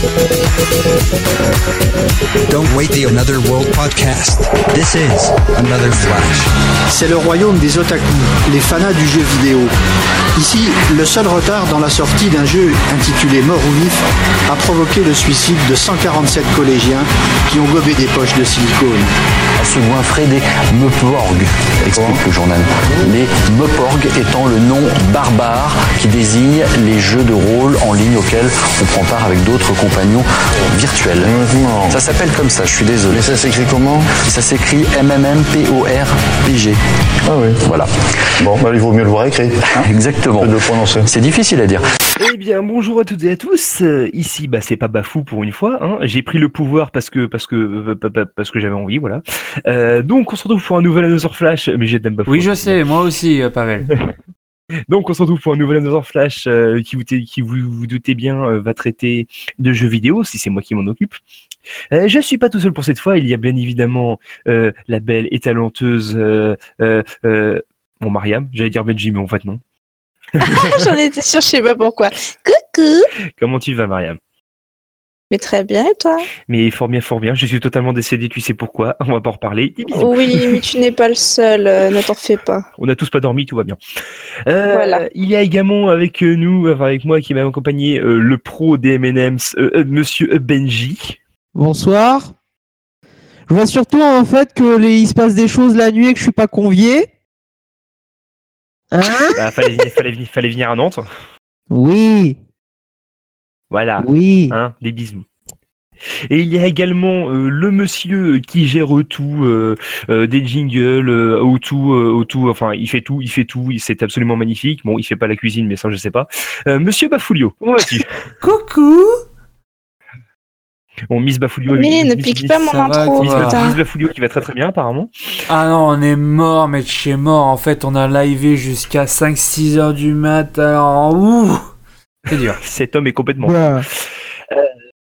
Thank Don't wait the Another World podcast. This is Another Flash. C'est le royaume des otaku, les fanas du jeu vidéo. Ici, le seul retard dans la sortie d'un jeu intitulé Mort ou Vif a provoqué le suicide de 147 collégiens qui ont gobé des poches de silicone. se goinfrer des Meporg, explique le journal. Les Meporg étant le nom barbare qui désigne les jeux de rôle en ligne auxquels on prend part avec d'autres compagnons virtuels. Ça s'appelle comme ça, je suis désolé. Mais ça s'écrit comment Ça s'écrit MMMPORPG. Ah oui. Voilà. Bon, bah, il vaut mieux le voir écrit. hein, Exactement. que de le prononcer. C'est difficile à dire. Eh bien, bonjour à toutes et à tous. Euh, ici, bah, c'est pas Bafou pour une fois. Hein. J'ai pris le pouvoir parce que parce que euh, pa- pa- parce que j'avais envie, voilà. Euh, donc, on se retrouve pour un nouvel Another Flash. Mais j'ai Bafou. Oui, je sais, moi aussi, euh, Pavel. Donc, on se retrouve pour un nouvel Another Flash euh, qui, vous, qui vous, vous doutez bien, euh, va traiter de jeux vidéo, si c'est moi qui m'en occupe. Euh, je suis pas tout seul pour cette fois. Il y a bien évidemment la belle et talenteuse, bon Mariam. J'allais dire Benji, mais en fait non. J'en étais sûre, je sais pas pourquoi. Coucou Comment tu vas, Mariam? Mais très bien, et toi? Mais fort bien, fort bien. Je suis totalement décédé. Tu sais pourquoi? On va pas en reparler. Oui, mais tu n'es pas le seul, euh, ne t'en fais pas. On n'a tous pas dormi, tout va bien. Euh, Voilà. Il y a également avec euh, nous, enfin avec moi, qui m'a accompagné euh, le pro des M&M's, euh, euh, Monsieur Benji. Bonsoir. Je vois surtout en fait que les... il se passe des choses la nuit et que je suis pas convié. Hein? Bah, fallait, venir, fallait, venir, fallait venir à Nantes. Oui, Voilà. oui. Hein, des bisous. Et il y a également euh, le monsieur qui gère tout, euh, euh, des jingles, euh, au tout, euh, au tout, enfin il fait tout, il fait tout, c'est absolument magnifique. Bon, il fait pas la cuisine, mais ça je sais pas. Euh, monsieur Bafoulio, comment vas-tu? Coucou Bon, Miss Bafoulio, Mais Miss- ne Miss- pique Miss- pas mon va, intro, Miss. Miss Bafoulio qui va très très bien apparemment. Ah non, on est mort, mais de chez mort. En fait, on a livé jusqu'à 5-6 heures du mat. Alors, ouh C'est dur. Cet homme est complètement. Voilà.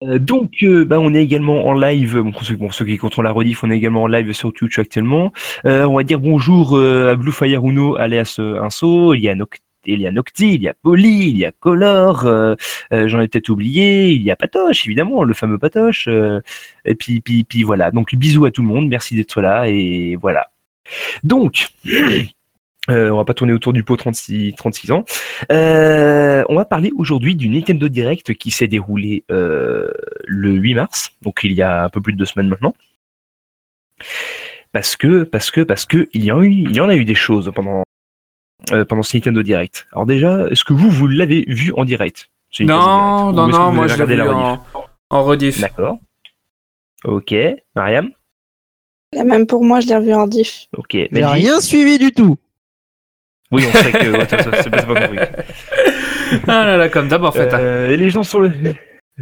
Euh, donc, euh, bah, on est également en live. Bon, pour ceux, bon, ceux qui comptent la rediff, on est également en live sur Twitch actuellement. Euh, on va dire bonjour euh, à Blue Fire Uno, alias euh, Inso. Il y a Noct il y a Nocti, il y a Polly, il y a Color. euh, euh, J'en ai peut-être oublié. Il y a Patoche, évidemment, le fameux Patoche. euh, et puis, puis, puis voilà. Donc, bisous à tout le monde. Merci d'être là. Et voilà. Donc. Euh, on va pas tourner autour du pot 36, 36 ans. Euh, on va parler aujourd'hui du Nintendo Direct qui s'est déroulé euh, le 8 mars, donc il y a un peu plus de deux semaines maintenant. Parce que, parce que, parce que il y en a eu, il y en a eu des choses pendant euh, pendant ce Nintendo Direct. Alors déjà, est-ce que vous vous l'avez vu en direct Non, Direct non, non, moi je l'ai vu en, en rediff. D'accord. Ok, Mariam? Même pour moi, je l'ai revu en diff. Ok. J'ai Benji rien suivi du tout. Oui, on sait que ouais, c'est pas, compris. Ah là là, comme d'abord fait. hein. Euh, et les gens sur le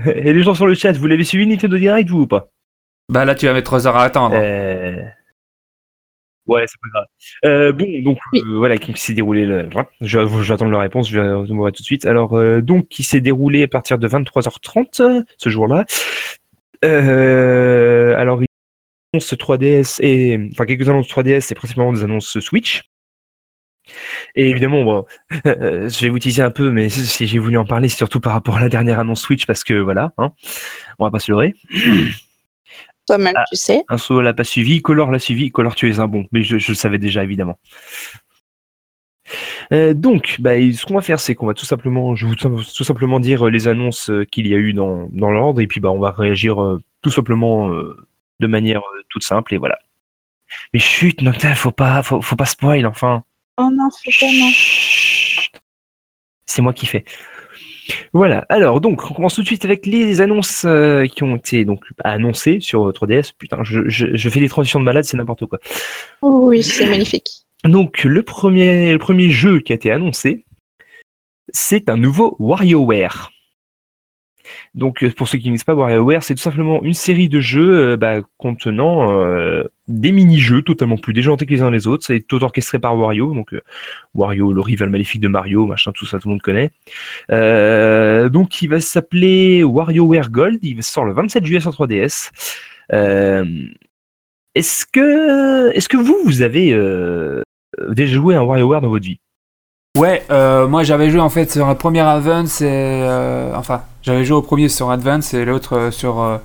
et les gens sur le chat, vous l'avez suivi Nintendo Direct vous ou pas? Bah là, tu vas mettre 3 heures à attendre. Euh, Ouais, c'est pas grave. Euh, bon, donc Oui. euh, voilà, qui s'est déroulé. Le... Je- J'attends leur réponse, je vais vous voir tout de suite. Alors, euh, donc, qui s'est déroulé à partir de 23h30 euh, ce jour-là. Euh, alors, il annonce 3DS et enfin quelques annonces 3DS, c'est principalement des annonces Switch. Et évidemment, bon, euh, je vais vous teaser un peu, mais si j'ai voulu en parler, c'est surtout par rapport à la dernière annonce Switch, parce que voilà, hein, on va pas se leurrer. Toi-même, Ah. tu sais. Un saut l'a pas suivi, Color l'a suivi, Color tu es un bon, mais je, je le savais déjà évidemment. Euh, donc, bah, ce qu'on va faire, c'est qu'on va tout simplement, je vous tout simplement dire euh, les annonces qu'il y a eu dans, dans l'ordre, et puis bah, on va réagir euh, tout simplement euh, de manière toute simple, et voilà. Mais chut, Nocta, faut pas, faut, faut pas spoil, enfin. Oh non, faut pas, non. Chut. C'est moi qui fais. Voilà. Alors donc, on commence tout de suite avec les annonces euh, qui ont été donc annoncées sur 3DS. Putain, je, je, je fais des transitions de malade, c'est n'importe quoi. Oui, c'est magnifique. Donc le premier, le premier jeu qui a été annoncé, c'est un nouveau WarioWare. Donc euh, pour ceux qui ne connaissent pas WarioWare, c'est tout simplement une série de jeux euh, bah, contenant euh, des mini-jeux totalement plus déjantés que les uns les autres. C'est tout orchestré par Wario, donc euh, Wario, le rival maléfique de Mario, machin, tout ça, tout le monde connaît. Euh, donc il va s'appeler WarioWare Gold. Il sort le 27 juillet sur 3DS. Euh, est-ce que, est-ce que vous, vous avez déjà joué à un WarioWare dans votre vie? Ouais, moi j'avais joué en fait sur un premier Advance et enfin j'avais joué au premier sur Advance et l'autre sur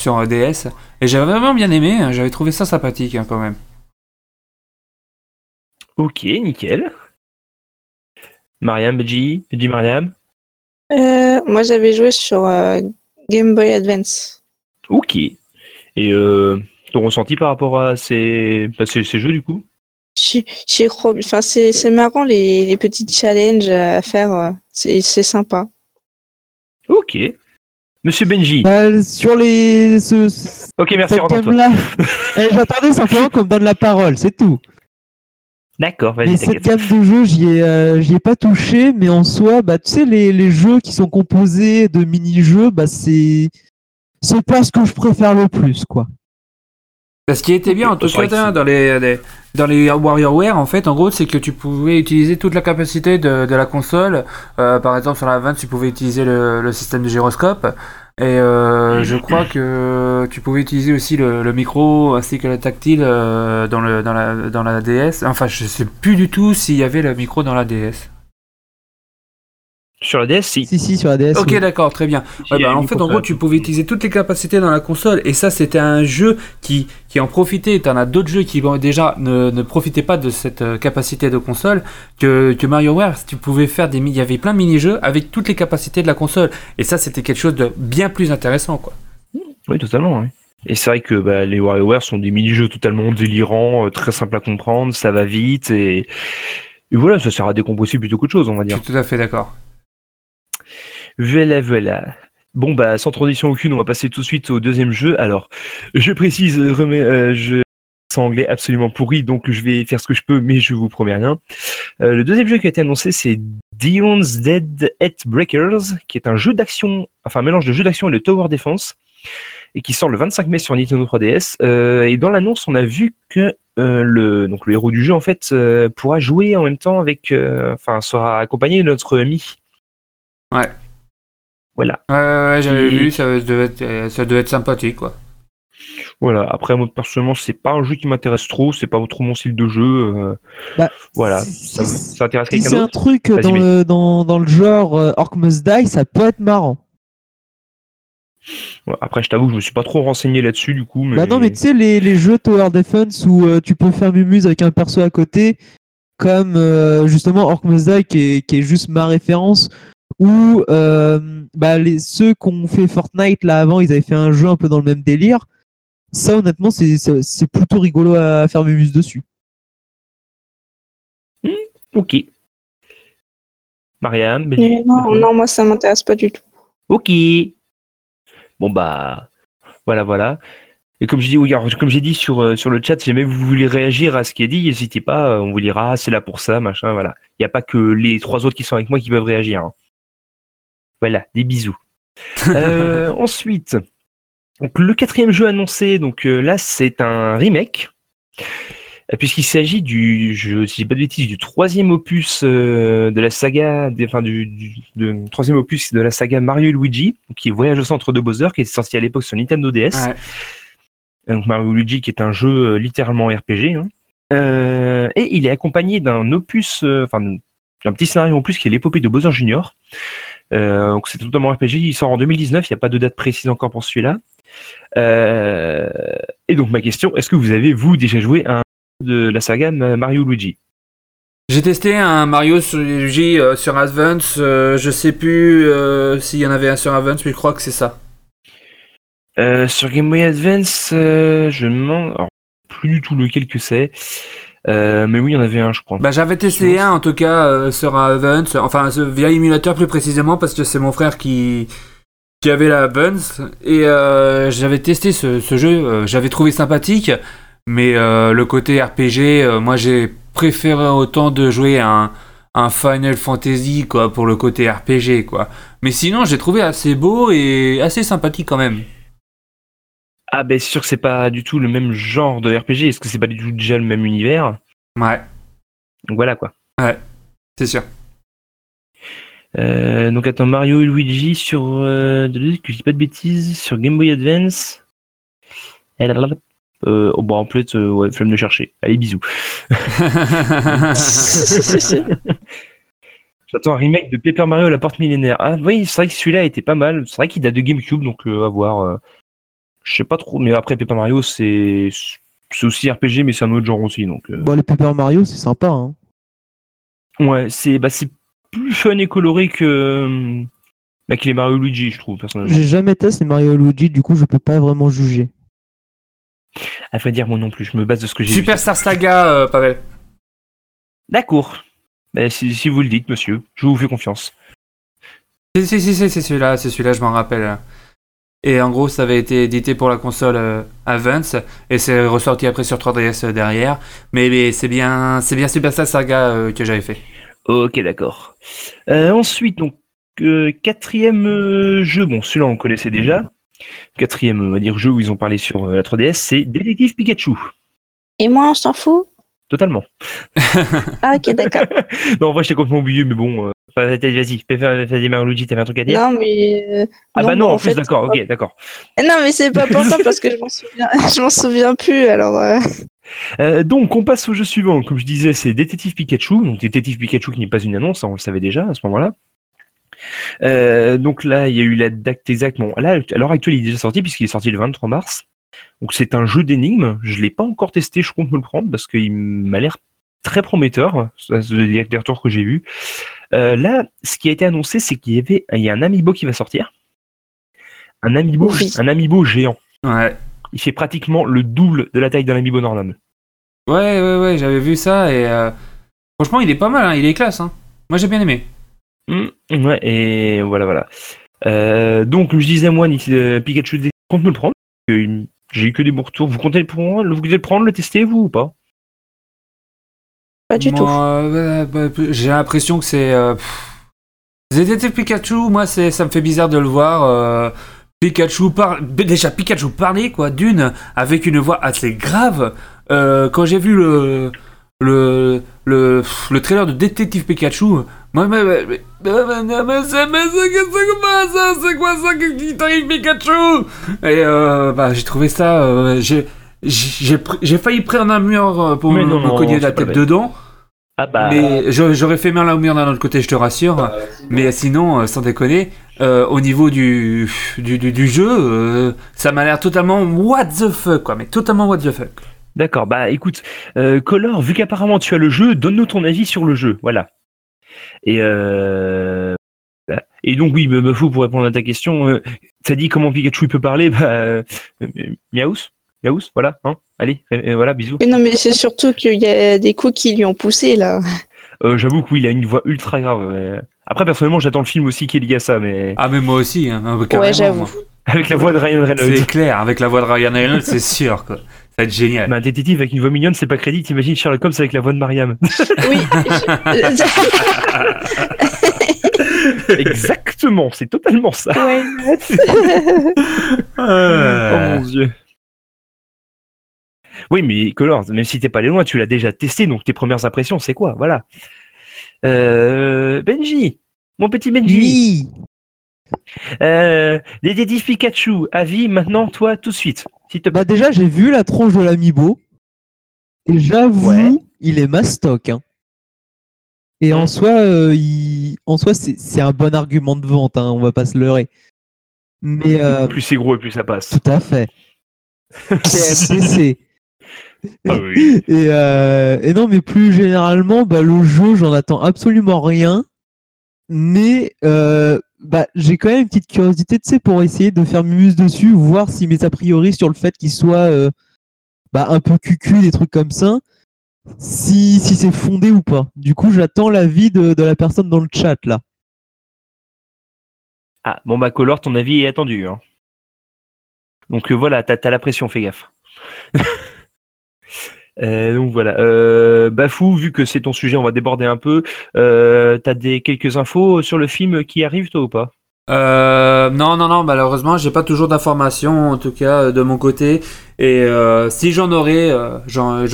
sur un DS et j'avais vraiment bien aimé, hein, j'avais trouvé ça sympathique hein, quand même. Ok, nickel. Mariam, Benji, Benji Mariam. Euh, moi, j'avais joué sur euh, Game Boy Advance. Ok. Et euh, ton ressenti par rapport à ces, bah, ces, ces jeux du coup? Enfin, c'est c'est marrant les, les petits challenges à faire. euh, C'est c'est sympa. Ok. Monsieur Benji. Bah, sur les. Ce, ce- Ok, merci, gamme-là, eh, j'attendais simplement qu'on me donne la parole, c'est tout. D'accord, vas-y, Mais cette gamme de jeux, j'y ai, euh, j'y ai pas touché, mais en soi, bah, tu sais, les, les jeux qui sont composés de mini-jeux, bah, c'est. C'est pas ce que je préfère le plus, quoi. Ce qui était bien en tout cas dans les, les- dans les WarioWare en fait en gros c'est que tu pouvais utiliser toute la capacité de, la console. Euh, par exemple sur la 20 tu pouvais utiliser le, système de gyroscope et euh, je crois que tu pouvais utiliser aussi le, micro ainsi que le tactile euh, dans, la, dans la DS. Enfin je sais plus du tout s'il y avait le micro dans la DS. Sur la DS, si. Si, si, sur la DS. Ok oui. d'accord très bien. Ouais, bah, en fait, en console. gros, tu pouvais utiliser toutes les capacités dans la console, et ça, c'était un jeu qui, qui en profitait. T'en as d'autres jeux qui bon, déjà ne, ne profitaient pas de cette euh, capacité de console que, que MarioWare. Tu pouvais faire des, il y avait plein de mini-jeux avec toutes les capacités de la console, et ça, c'était quelque chose de bien plus intéressant, quoi. Oui, totalement. oui. Et c'est vrai que bah, les WarioWare sont des mini-jeux totalement délirants, euh, très simples à comprendre, ça va vite et, et voilà, ça sert à décompresser plutôt qu'autre chose, on va Je dire. suis tout à fait d'accord. Voilà, voilà. Bon bah sans transition aucune, on va passer tout de suite au deuxième jeu. Alors, je précise, euh, euh, je c'est anglais absolument pourri, donc je vais faire ce que je peux, mais je vous promets rien. Euh, le deuxième jeu qui a été annoncé, c'est Dion's Dead Head Breakers, qui est un jeu d'action, enfin un mélange de jeu d'action et de tower defense, et qui sort le 25 mai sur Nintendo 3DS. Euh, et dans l'annonce, on a vu que le donc le héros du jeu en fait pourra jouer en même temps avec, enfin sera accompagné de notre ami. Ouais. Voilà. Ouais, ouais, ouais, j'avais vu, ça devait, être, euh, ça devait être sympathique, quoi. Voilà. Après, moi, personnellement, c'est pas un jeu qui m'intéresse trop. C'est pas trop mon style de jeu. euh, Bah, voilà. Ça, intéresse Si quelqu'un c'est un d'autre truc Vas-y, dans le, dans, dans le genre euh, Orc Must Die, ça peut être marrant. Ouais, Après, je t'avoue, que je me suis pas trop renseigné là-dessus, du coup. Mais... Bah non, mais tu sais, les, les jeux Tower Defense où euh, tu peux faire mumuse avec un perso à côté, comme euh, justement Orc Must Die qui est, qui est juste ma référence, ou euh, bah, les, ceux qu'on fait Fortnite là avant, ils avaient fait un jeu un peu dans le même délire. Ça, honnêtement, c'est- c'est c'est plutôt rigolo à faire mumuse dessus. Ok. Mariam. Benji Mais non, non, moi, ça m'intéresse pas du tout. Ok. Bon bah voilà voilà. Et comme je dis, oui, alors, comme j'ai dit sur euh, sur le chat, si jamais vous voulez réagir à ce qui est dit, n'hésitez pas. euh, On vous dira, ah, c'est là pour ça, machin, voilà. Il n'y a pas que les trois autres qui sont avec moi qui peuvent réagir. hein. Voilà, des bisous. Euh, ensuite, donc le quatrième jeu annoncé, donc euh, là c'est un remake, euh, puisqu'il s'agit du, je, si j'ai pas de bêtises, du troisième opus euh, de la saga, des- enfin du, du de- troisième opus de la saga Mario et Luigi, qui est Voyage au centre de Bowser, qui est sorti à l'époque sur Nintendo DS. Ouais. Donc Mario et Luigi qui est un jeu littéralement RPG. hein. Euh, et il est accompagné d'un opus, enfin d'un petit scénario en plus qui est l'épopée de Bowser Junior. Euh, donc c'est totalement RPG. Il sort en 2019. Il n'y a pas de date précise encore pour celui-là. Euh, et donc ma question, est-ce que vous avez vous déjà joué à un de la saga Mario Luigi? J'ai testé un Mario sur Luigi euh, sur Advance, je sais plus s'il y en avait un sur Advance, mais je crois que c'est ça. Sur Game Boy Advance, je me demande alors, plus du tout lequel que c'est. Euh, mais oui, il y en avait un, je crois. Bah j'avais testé un en tout cas euh, sur Advance, enfin via émulateur plus précisément parce que c'est mon frère qui qui avait la Advance et euh, j'avais testé ce, ce jeu, j'avais trouvé sympathique, mais le côté RPG, moi j'ai préféré autant de jouer à un, un Final Fantasy quoi pour le côté RPG quoi. Mais sinon j'ai trouvé assez beau et assez sympathique quand même. Ah ben c'est sûr que c'est pas du tout le même genre de RPG. Est-ce que c'est pas du tout déjà le même univers? Ouais, Donc voilà quoi. c'est sûr. Euh, donc attends, Mario et Luigi sur, euh, que je dis pas de bêtises, sur Game Boy Advance. Eh. Euh, oh, bon, en fait, euh, ouais, flemme de chercher. Allez, bisous. J'attends un remake de Paper Mario à la porte millénaire. Ah oui, c'est vrai que celui-là était pas mal. C'est vrai qu'il date de GameCube, donc euh, à voir. Je sais pas trop, mais après Paper Mario, c'est c'est aussi RPG, mais c'est un autre genre aussi. Donc euh, Bon, les Paper Mario, c'est sympa. Hein. ouais, c'est bah c'est plus fun et coloré que bah, que les Mario Luigi, je trouve personnellement. J'ai jamais testé Mario Luigi, du coup, je peux pas vraiment juger. À vrai dire, moi non plus. Je me base de ce que j'ai vu. Superstar Saga, euh, Pavel. D'accord. Bah, si, si vous le dites, monsieur, je vous fais confiance. Si, si, si, si, c'est celui-là, c'est celui-là, je m'en rappelle. Et en gros, ça avait été édité pour la console euh, Advance et c'est ressorti après sur 3DS derrière. Mais, mais c'est bien, c'est bien Superstar Saga euh, que j'avais fait. Ok, d'accord. Euh, ensuite, donc, euh, quatrième euh, jeu, bon, celui-là on connaissait déjà. Quatrième, on va dire, jeu où ils ont parlé sur euh, la 3DS, c'est Détective Pikachu. Et moi, on s'en fout? Totalement. Ah, ok, d'accord. non, en vrai, j'étais complètement oublié, mais bon, euh, enfin, vas-y, fais faire fais Mario Luigi, t'avais un truc à dire? Non, mais. euh, Ah bah non, bon, en plus, fait, d'accord, ok, d'accord. Non, mais c'est pas pour ça parce que je m'en souviens, je m'en souviens plus. Alors, euh, Euh, donc, on passe au jeu suivant. Comme je disais, c'est Détective Pikachu. Donc, Détective Pikachu qui n'est pas une annonce, hein, on le savait déjà à ce moment-là. Donc là, il y a eu la date exacte. Bon, là, à l'heure actuelle, il est déjà sorti puisqu'il est sorti le 23 mars. Donc, c'est un jeu d'énigmes. Je l'ai pas encore testé. Je compte me le prendre parce qu'il m'a l'air très prometteur. Ça, c'est les retours que j'ai vus. Euh, là, ce qui a été annoncé, c'est qu'il y avait, il y a un amiibo qui va sortir. Un amiibo, Oui. un amiibo géant. Ouais. Il fait pratiquement le double de la taille d'un amiibo normal. Ouais, ouais, ouais, j'avais vu ça et euh, franchement, il est pas mal, hein, il est classe. Hein. Moi, j'ai bien aimé. Mm, ouais, et voilà, voilà. Euh, donc, je disais, moi, Pikachu, je compte me le prendre. J'ai eu que des bons retours. Vous comptez le prendre, vous comptez le prendre, le tester, vous ou pas? Pas du tout. Moi, euh, bah, bah, j'ai l'impression que c'est. Euh. Détective Pikachu, moi, c'est, ça me fait bizarre de le voir. euh, Pikachu parle. Déjà, Pikachu parlait, quoi, d'une, avec une voix assez grave. Euh, quand j'ai vu le. Le, le, le trailer de Détective Pikachu, moi, mais, mais, mais, mais, mais, mais c'est, mais c'est, c'est quoi ça C'est quoi ça qui t'arrive Pikachu? Et euh, bah, j'ai trouvé ça. euh, j'ai, j'ai, pr- j'ai failli prendre un mur euh, pour me, non, me non, cogner c'est la tête dedans. Ah bah. Mais j'a- j'aurais fait mal à mur d'un autre côté, je te rassure. Mais sinon, euh, sans déconner, euh, au niveau du, du, du, du jeu, euh, ça m'a l'air totalement what the fuck, quoi. Mais totalement what the fuck. D'accord, bah écoute, euh, Color, vu qu'apparemment tu as le jeu, donne-nous ton avis sur le jeu, voilà. Et euh, et donc oui, me fou pour répondre à ta question, euh, t'as dit comment Pikachu il peut parler, bah Miaous, Miaous, voilà, hein, allez, voilà, bisous. Mais non, mais c'est surtout qu'il y a des coups qui lui ont poussé là. Euh, J'avoue que oui, il a une voix ultra grave. ouais. Après personnellement, j'attends le film aussi qui est lié à ça, mais Ah, mais moi aussi, hein, euh, carrément, j'avoue. moi. avec la voix de Ryan Reynolds. C'est clair, avec la voix de Ryan Reynolds, c'est sûr, quoi. Ça va être génial. Mais un détective avec une voix mignonne, c'est pas crédit. T'imagines Sherlock Holmes avec la voix de Mariam. Oui. Exactement, c'est totalement ça. Ouais. Oh mon dieu. Oui, mais Color, même si t'es pas allé loin, tu l'as déjà testé, donc tes premières impressions, c'est quoi? Voilà. Euh, Benji, mon petit Benji. Oui Euh, détective Pikachu, avis maintenant, toi, tout de suite. Bah déjà, j'ai vu la tronche de l'amiibo. Et j'avoue, Ouais. il est mastoc. Hein. Et en soi, euh, il... en soi c'est un bon argument de vente, hein, on va pas se leurrer. Mais euh, Plus c'est gros et plus ça passe. tout à fait. TMDC. Ah oui. Et, euh, et non, mais plus généralement, bah, le jeu, j'en attends absolument rien. Mais euh, bah, j'ai quand même une petite curiosité, tu sais, pour essayer de faire muse dessus, voir si mes a priori sur le fait qu'il soit euh, bah, un peu cucu, des trucs comme ça, si, si c'est fondé ou pas. Du coup, j'attends l'avis de, la personne dans le chat, là. Ah, bon bah Color, ton avis est attendu. Hein. Donc euh, voilà, t'as la pression, fais gaffe. Euh, donc voilà. Euh, Bafou, vu que c'est ton sujet, on va déborder un peu. Euh, t'as des quelques infos sur le film qui arrive, toi ou pas? Euh, non, non, non, malheureusement, j'ai pas toujours d'informations, en tout cas, de mon côté. Et si j'en aurais, j'en,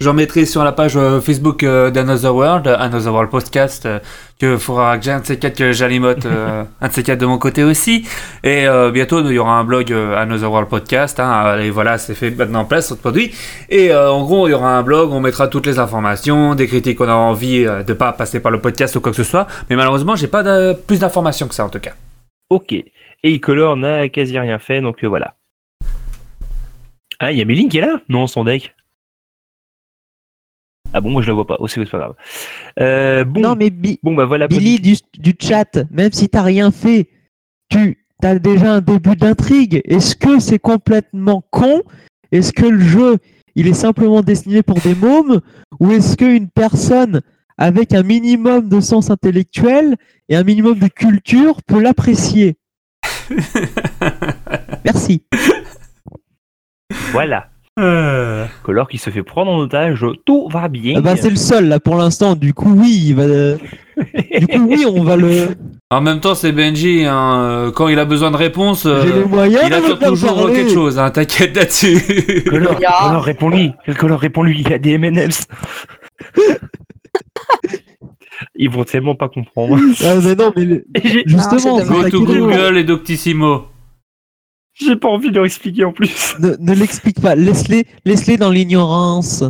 j'en mettrai sur la page euh, Facebook euh, d'Another World, Another World Podcast, euh, que faudra que j'ai un de ces quatre que j'alimote, euh, un de ces quatre de mon côté aussi. Et euh, bientôt, il y aura un blog euh, Another World Podcast. Hein, et voilà, c'est fait maintenant en place, notre produit. Et euh, en gros, il y aura un blog, on mettra toutes les informations, des critiques qu'on a envie euh, de pas passer par le podcast ou quoi que ce soit. Mais malheureusement, j'ai pas de- plus d'informations que ça en tout cas. Ok. Et Icolor n'a quasi rien fait, donc euh, voilà. Ah, il y a Méline qui est là? Non, son deck. Ah bon, moi je la vois pas. Oh, c'est pas grave. Euh, bon, Non, mais Bi- bon, bah voilà. Billy du, du chat, même si t'as rien fait, tu as déjà un début d'intrigue. Est-ce que c'est complètement con? Est-ce que le jeu, il est simplement destiné pour des mômes? Ou est-ce qu'une personne avec un minimum de sens intellectuel et un minimum de culture peut l'apprécier? Merci. Voilà. Euh, Color qui se fait prendre en otage, tout va bien. Ah bah, c'est le seul là pour l'instant. Du coup, oui, il va. du coup, oui, on va le. En même temps, c'est Benji. hein, euh, Quand il a besoin de réponses, euh, il attend toujours parler. quelque chose. Hein, T'inquiète là-dessus. Color, Ya. Color, réponds-lui. Color, réponds-lui. Il y a des M&M's. Ils vont tellement pas comprendre. Ah, mais non, mais justement, c'est c'est Go to. Google et Doctissimo. J'ai pas envie de leur expliquer en plus. Ne, ne l'explique pas, laisse-les laisse-les dans l'ignorance.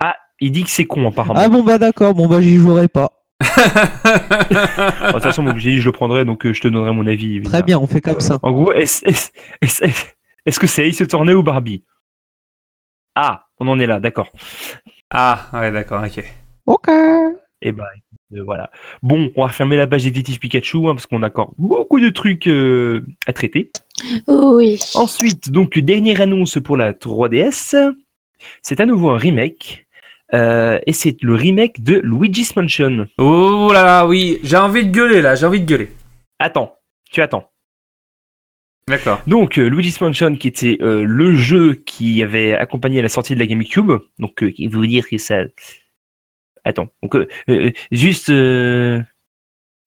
Ah, il dit que c'est con apparemment. Ah bon bah d'accord, bon bah j'y jouerai pas. De toute façon, j'ai dit je le prendrai, donc euh, je te donnerai mon avis. évidemment. Très bien, on fait comme ça. En gros, est-ce que c'est Ace Attorney ou Barbie? Ah, on en est là, d'accord. ah, ouais, d'accord, ok. Ok. Et bah, euh, voilà. Bon, on va fermer la page détective Pikachu hein, parce qu'on a encore beaucoup de trucs euh, à traiter. Oui. Ensuite, donc, dernière annonce pour la 3DS. C'est à nouveau un remake. euh, et c'est le remake de Luigi's Mansion. Oh là là, oui, j'ai envie de gueuler là, j'ai envie de gueuler. Attends, tu attends. D'accord. Donc, euh, Luigi's Mansion, qui était euh, le jeu qui avait accompagné la sortie de la GameCube, donc euh, qui veut dire que ça. Attends, donc euh, euh, juste. euh,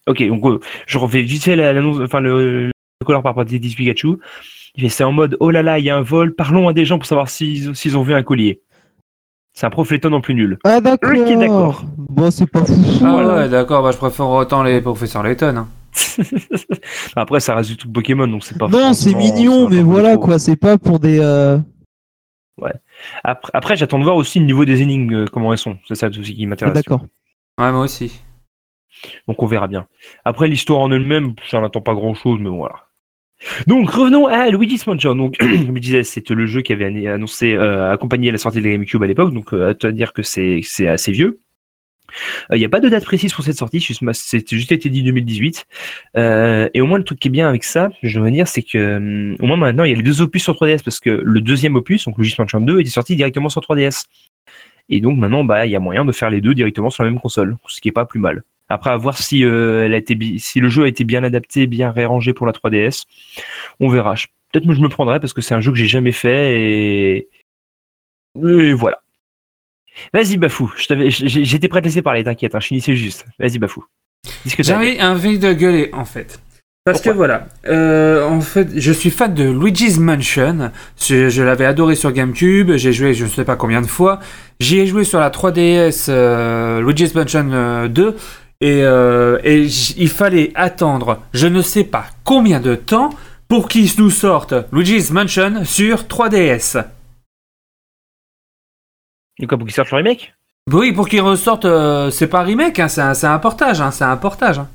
Ok, donc euh, je refais vite fait la- l'annonce, enfin le, le color par rapport à Détective Pikachu. Il fait, C'est en mode oh là là, il y a un vol, parlons à des gens pour savoir s'ils ont vu un collier. C'est un profléton en plus nul. Ah d'accord. Ok, d'accord. Bon c'est pas fou. Ah ouais, d'accord, bah, je préfère autant les professeurs Layton. Hein. Après, ça reste du tout Pokémon, donc c'est pas. Non c'est mignon, ça mais voilà quoi, c'est pas pour des. euh, Après, après, j'attends de voir aussi le niveau des énigmes, euh, comment elles sont. C'est ça aussi qui ah, m'intéresse. d'accord. Ouais, moi aussi. Donc on verra bien. Après l'histoire en elle-même, j'en attends pas grand-chose, mais bon, voilà. Donc revenons à Luigi's Mansion. Donc comme je disais, c'était le jeu qui avait annoncé euh, accompagné la sortie de la GameCube à l'époque, donc euh, à dire que c'est assez vieux. Euh, Il n'y a pas de date précise pour cette sortie, c'était juste été dit 2018. Euh, et au moins le truc qui est bien avec ça, je veux dire, c'est que hum, au moins maintenant il y a les deux opus sur 3DS parce que le deuxième opus, donc Luigi's Mansion 2, était sorti directement sur 3DS. Et donc maintenant, bah, il y a moyen de faire les deux directement sur la même console, ce qui est pas plus mal. Après, à voir si, euh, elle a été si le jeu a été bien adapté, bien réarrangé pour la 3DS. On verra. Peut-être que je me prendrai parce que c'est un jeu que j'ai jamais fait et, et voilà. Vas-y, Bafou. J'étais prêt à te laisser parler, t'inquiète, hein, je finissais juste. Vas-y, Bafou. T'as. envie, de gueuler en fait. Parce Pourquoi que voilà, euh, en fait, je suis fan de Luigi's Mansion. Je, je l'avais adoré sur GameCube. J'ai joué je ne sais pas combien de fois. J'y ai joué sur la 3DS euh, Luigi's Mansion euh, 2. Et, euh, et il fallait attendre je ne sais pas combien de temps pour qu'ils nous sortent Luigi's Mansion sur 3DS. Et quoi, pour qu'il sorte le remake? Oui, pour qu'ils ressortent, euh, c'est pas remake, hein, c'est un, c'est un portage. Hein, c'est un portage. hein.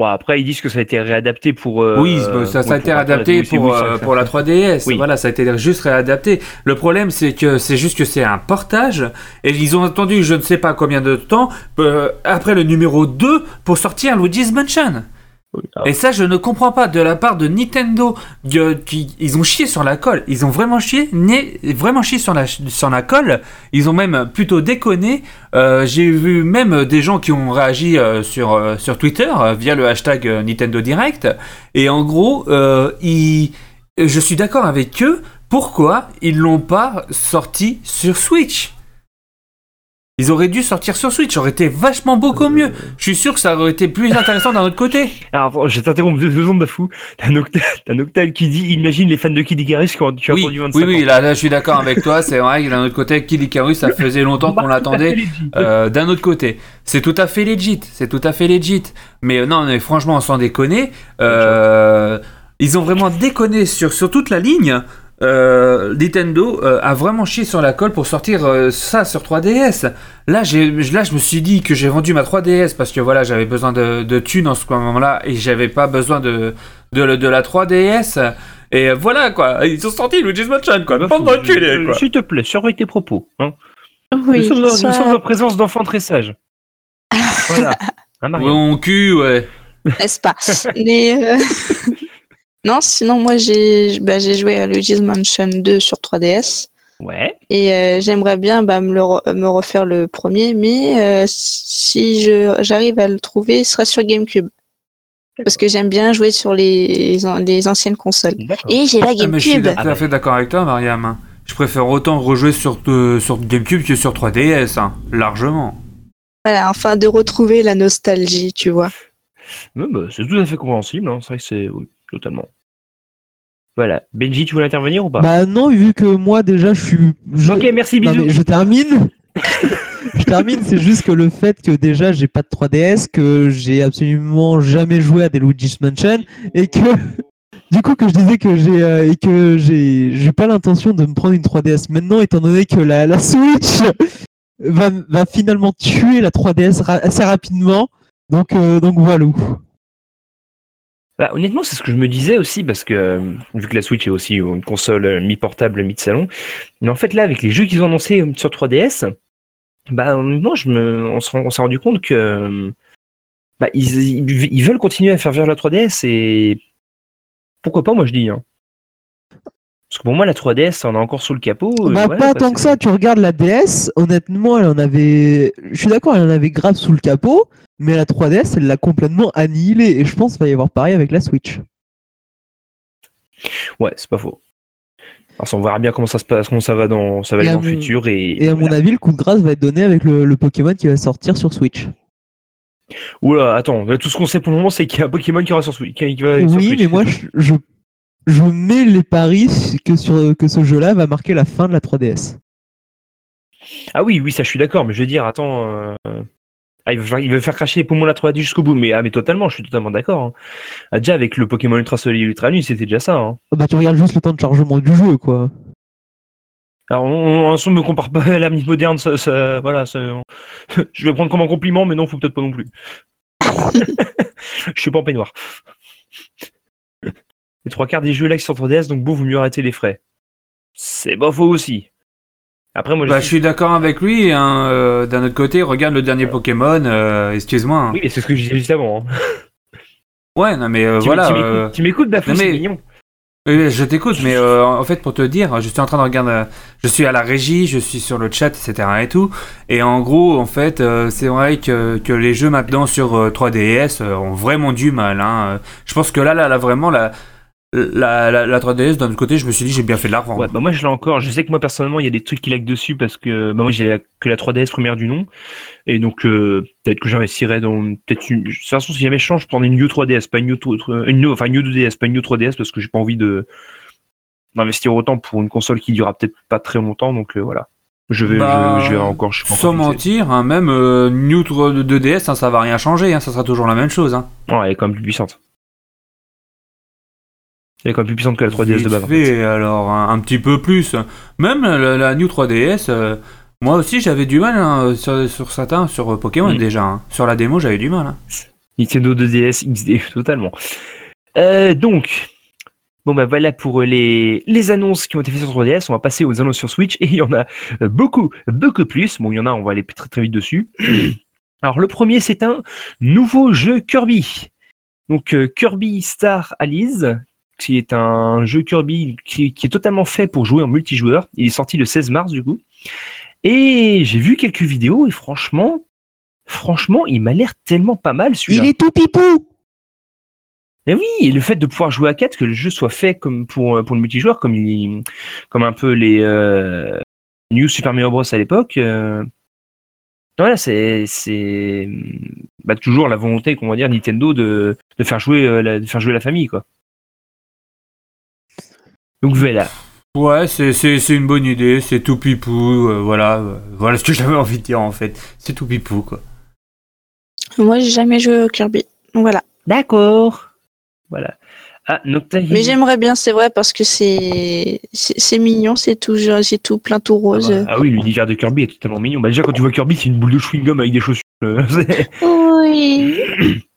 Bon, après, ils disent que ça a été réadapté pour. euh, Oui, ça, ça a été réadapté pour, euh, pour la 3DS. Oui. Voilà, ça a été juste réadapté. Le problème, c'est que c'est juste que c'est un portage et ils ont attendu je ne sais pas combien de temps euh, après le numéro 2 pour sortir Luigi's Mansion. Ah. Et ça, je ne comprends pas de la part de Nintendo. de- qui, ils ont chié sur la colle. Ils ont vraiment chié, né- vraiment chié sur la, sur la colle. Ils ont même plutôt déconné. Euh, J'ai vu même des gens qui ont réagi euh, sur, euh, sur Twitter via le hashtag Nintendo Direct. Et en gros, ils- je suis d'accord avec eux. Pourquoi ils l'ont pas sorti sur Switch? Ils auraient dû sortir sur Switch. Ça aurait été vachement beaucoup mieux. Je suis sûr que ça aurait été plus intéressant d'un autre côté. Alors, je t'interromps deux secondes, Bafou. T'as Noctal, t'as Noctal qui dit Imagine les fans de Kid Icarus qui ont tu as Oui, attendu 25 oui, oui, ans. là, là, je suis d'accord avec toi. C'est vrai que d'un autre côté, Kid Icarus, ça faisait longtemps qu'on l'attendait. Euh, d'un autre côté, c'est tout à fait legit, c'est tout à fait legit. Mais euh, non, mais franchement, sans déconner, euh, ils ont vraiment déconné sur, sur toute la ligne. Euh, Nintendo euh, a vraiment chié sur la colle pour sortir euh, ça sur 3DS. Là, j'ai, là, je me suis dit que j'ai vendu ma 3DS parce que voilà, j'avais besoin de, de thunes en ce moment-là et j'avais pas besoin de, de, de la 3DS. Et voilà quoi, ils sont sortis Luigi's Mansion quoi, bande d'enculés, quoi. S'il te plaît, surveille tes propos. Hein. Oui, nous, sommes, en- ça- nous sommes en présence d'enfants très sages. voilà. Hein, Mon cul, ouais. n'est-ce pas? Mais euh, non, sinon moi j'ai bah, j'ai joué à Luigi's Mansion 2 sur 3DS Ouais. et euh, j'aimerais bien bah, me, le re- me refaire le premier, mais euh, si je j'arrive à le trouver, ce sera sur GameCube parce que j'aime bien jouer sur les les anciennes consoles. Et j'ai la Ah, mais je suis GameCube. tout à fait d'accord avec toi, Mariam. Je préfère autant rejouer sur, euh, sur GameCube que sur 3DS, hein, largement. Voilà, enfin de retrouver la nostalgie, tu vois. Bah, c'est tout à fait compréhensible. Hein. C'est vrai que c'est. Totalement. Voilà. Benji, tu voulais intervenir ou pas? Bah non, vu que moi déjà je suis. je- Ok, merci, Non, bisous. mais je termine. je termine, c'est juste que le fait que déjà j'ai pas de 3DS, que j'ai absolument jamais joué à des Luigi's Mansion et que du coup que je disais que j'ai euh, et que j'ai j'ai pas l'intention de me prendre une 3DS maintenant étant donné que la, la Switch va, va finalement tuer la 3DS ra- assez rapidement. Donc euh, donc voilà. Bah, honnêtement, c'est ce que je me disais aussi, parce que euh, vu que la Switch est aussi une console euh, mi-portable, mi-salon, mais en fait là, avec les jeux qu'ils ont annoncés euh, sur 3DS, bah honnêtement, je me, on s'est rendu compte que bah, ils, ils- ils veulent continuer à faire vivre la 3DS et pourquoi pas, moi je dis. Hein. Que pour moi, la 3DS, on a encore sous le capot. euh, Bah, voilà, pas tant que ça, tu regardes la DS, honnêtement, elle en avait. Je suis d'accord, elle en avait grave sous le capot, mais la 3DS, elle l'a complètement annihilée. Et je pense qu'il va y avoir pareil avec la Switch. Ouais, c'est pas faux. Alors, on verra bien comment ça se passe, comment ça va dans, ça va aller dans le futur et. Et à mon avis, le coup de grâce va être donné avec le, le Pokémon qui va sortir sur Switch. Oula, attends, tout ce qu'on sait pour le moment, c'est qu'il y a un Pokémon qui, aura sur qui, va sur Oui, Switch, mais c'est moi, je, je mets les paris que, sur, que ce jeu-là va marquer la fin de la 3DS. Ah oui, oui, ça je suis d'accord, mais je veux dire, attends. euh, Ah, il, veut faire, il veut faire cracher les poumons de la 3D jusqu'au bout, mais, ah, mais totalement, je suis totalement d'accord. hein. Ah, déjà, avec le Pokémon Ultra Soleil et Ultra Nuit, c'était déjà ça. hein. Bah, tu regardes juste le temps de chargement du jeu, quoi. Alors, on, on, on me compare pas à l'âme moderne, ça, ça- voilà, ça- on- je vais prendre comme un compliment, mais non, faut peut-être pas non plus. je suis pas en peignoir. Les trois quarts des jeux là qui sont sur 3DS, donc bon, vaut mieux arrêter les frais. C'est pas faux aussi. Après, moi, je Bah, je suis- d'accord avec lui. hein, euh, D'un autre côté, regarde le dernier Pokémon. euh, Excuse-moi. hein. Oui, mais c'est ce que je disais juste avant. hein. Ouais, non, mais euh, Tu- voilà. tu euh, m'écoutes- Bafou, non, c'est mignon. Oui, je t'écoute, mais euh, en fait, pour te dire, je suis en train de regarder, euh, je suis à la régie, je suis sur le chat, etc. et tout. Et en gros, en fait, euh, c'est vrai que, que les jeux maintenant sur euh, 3DS euh, ont vraiment du mal. Hein. Euh, Je pense que là, là, là, vraiment, la, la, la, la 3DS, d'un autre côté, je me suis dit, j'ai bien fait de la revendre. Ouais, bah moi je l'ai encore. Je sais que moi personnellement il y a des trucs qui lag dessus parce que bah moi j'ai que la 3DS première du nom et donc euh, peut-être que j'investirais dans peut-être une. De toute façon si jamais je change, je prends une New 3DS, pas une New, une New- enfin une New 2DS, pas une New 3DS parce que j'ai pas envie de d'investir autant pour une console qui durera peut-être pas très longtemps donc euh, voilà. Je vais, Bah, je, je vais encore. Je Sans mentir, hein, même euh, New 2DS, hein, ça va rien changer, hein, ça sera toujours la même chose. Hein. Ouais, elle est quand même plus puissante. Elle est quand même plus puissante que la 3DS de base. en fait. fait, alors un, un petit peu plus. Même la, la New 3DS, euh, moi aussi j'avais du mal hein, sur, sur certains, sur euh, Pokémon Mm. déjà. hein. Sur la démo, j'avais du mal. hein. Nintendo 2DS XD, totalement. Euh, donc, bon bah voilà pour les, les annonces qui ont été faites sur 3DS. On va passer aux annonces sur Switch et il y en a beaucoup, beaucoup plus. Bon, il y en a, on va aller très très vite dessus. Alors le premier, c'est un nouveau jeu Kirby. Donc euh, Kirby Star Allies, qui est un jeu Kirby qui, qui est totalement fait pour jouer en multijoueur. Il est sorti le 16 mars du coup. Et j'ai vu quelques vidéos et franchement, franchement, il m'a l'air tellement pas mal celui-là. Il est tout pipou Et oui, et le fait de pouvoir jouer à 4, que le jeu soit fait comme pour, euh, pour le multijoueur, comme, il, comme un peu les euh, New Super Mario Bros à l'époque, euh, Voilà, c'est c'est bah, toujours la volonté, qu'on va dire, Nintendo de, de faire jouer euh, la, de faire jouer la famille, quoi. Donc voilà. Ouais, c'est, c'est, c'est une bonne idée, c'est tout pipou, euh, voilà, euh, voilà ce que j'avais envie de dire en fait. C'est tout pipou quoi. Moi, j'ai jamais joué au Kirby. Donc voilà. D'accord. Voilà. Ah. Mais j'aimerais bien, c'est vrai, parce que c'est c'est c'est mignon, c'est tout, c'est tout plein, tout rose. Ah, bah, ah oui, l'univers de Kirby est totalement mignon. Bah, déjà, quand tu vois Kirby, c'est une boule de chewing-gum avec des chaussures. Euh, Oui.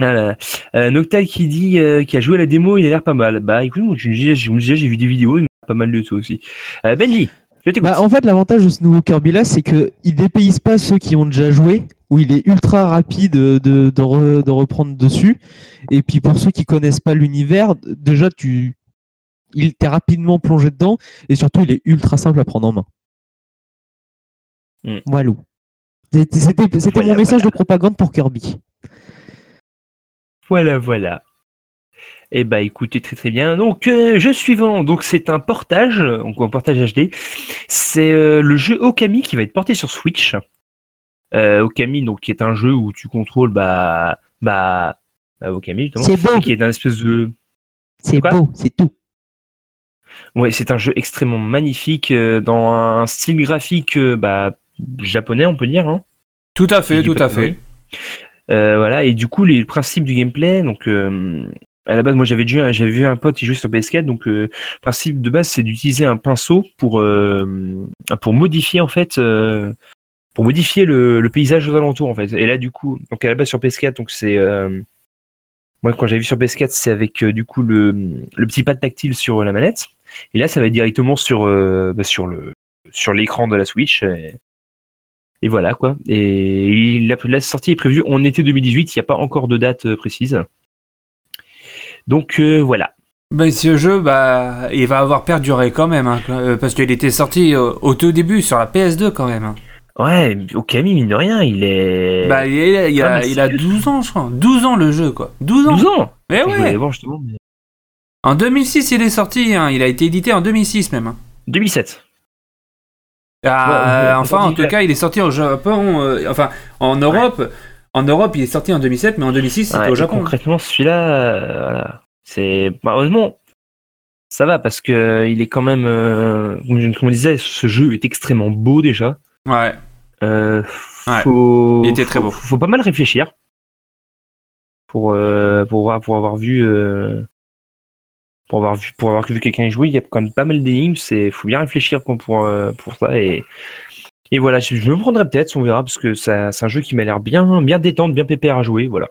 Voilà. Euh, qui dit euh, qu'il a joué à la démo, il a l'air pas mal. Bah écoute, moi, j'ai j'ai- j'ai- j'ai vu des vidéos, il pas mal de tout aussi. Euh, Benji, je t'écoute. Bah, en fait, l'avantage de ce nouveau Kirby là, c'est que il dépayse pas ceux qui ont déjà joué, où il est ultra rapide de, de, de re- de reprendre dessus. Et puis pour ceux qui connaissent pas l'univers, déjà tu, il t'est rapidement plongé dedans, et surtout il est ultra simple à prendre en main. Mm. C'était c'était- c'était Voilà, mon message voilà. de propagande pour Kirby. Voilà, voilà. Eh bah écoutez, très très bien. Donc, euh, jeu suivant, donc c'est un portage, donc un portage HD. C'est euh, le jeu Okami qui va être porté sur Switch. Euh, Okami, donc qui est un jeu où tu contrôles bah bah, bah, Okami justement, C'est beau, qui est un espèce de c'est Quoi beau, c'est tout. Ouais, c'est un jeu extrêmement magnifique euh, dans un style graphique euh, bah, japonais, on peut dire. Hein. Tout à Je fait, tout à fait. Euh, voilà, et du coup, les principes du gameplay, donc euh, à la base, moi j'avais vu, j'avais vu un pote qui jouait sur PS4, donc euh, le principe de base, c'est d'utiliser un pinceau pour pour modifier en fait, pour modifier le, le paysage aux alentours en fait. Et là, du coup, donc à la base sur PS4, donc c'est moi quand j'avais vu sur PS4, c'est avec du coup le, le petit pad tactile sur la manette, et là, ça va être directement sur bah, sur le sur l'écran de la Switch. Et voilà quoi. Et la, la sortie est prévue en été 2018. Il n'y a pas encore de date euh, précise. Donc euh, voilà. Ben, ce jeu, bah, il va avoir perduré quand même, hein, euh, parce qu'il était sorti euh, au tout début sur la PS2 quand même. hein. Ouais, Okami, mine de rien, il est. Bah, il, est- il Ah, a, mais il a c'est- 12 ans, je crois. 12 ans le jeu, quoi. 12 ans. 12 ans? Mais Je voulais ouais. voir justement. mais- En 2006, il est sorti. hein. Il a été édité en 2006 même. hein. 2007. Ah, Ouais, ouais, enfin, en tout cas, il est sorti au Japon. euh, enfin, en Europe. En Europe, il est sorti en 2007, mais en 2006, c'était Ouais, au Japon. Concrètement, celui-là, euh, voilà. C'est. Bah, heureusement, ça va parce que euh, il est quand même. euh, comme on disait, ce jeu est extrêmement beau déjà. Ouais. Euh, faut, Il était très faut- beau. Faut, pas mal réfléchir pour euh, pour voir pour avoir vu euh, pour avoir vu pour avoir vu quelqu'un jouer. Il y a quand même pas mal d'énigmes. C'est faut bien réfléchir pour pour, euh, pour ça et et voilà. Je, me prendrai peut-être, on verra parce que c'est un jeu qui m'a l'air bien bien détente, bien pépère à jouer. Voilà.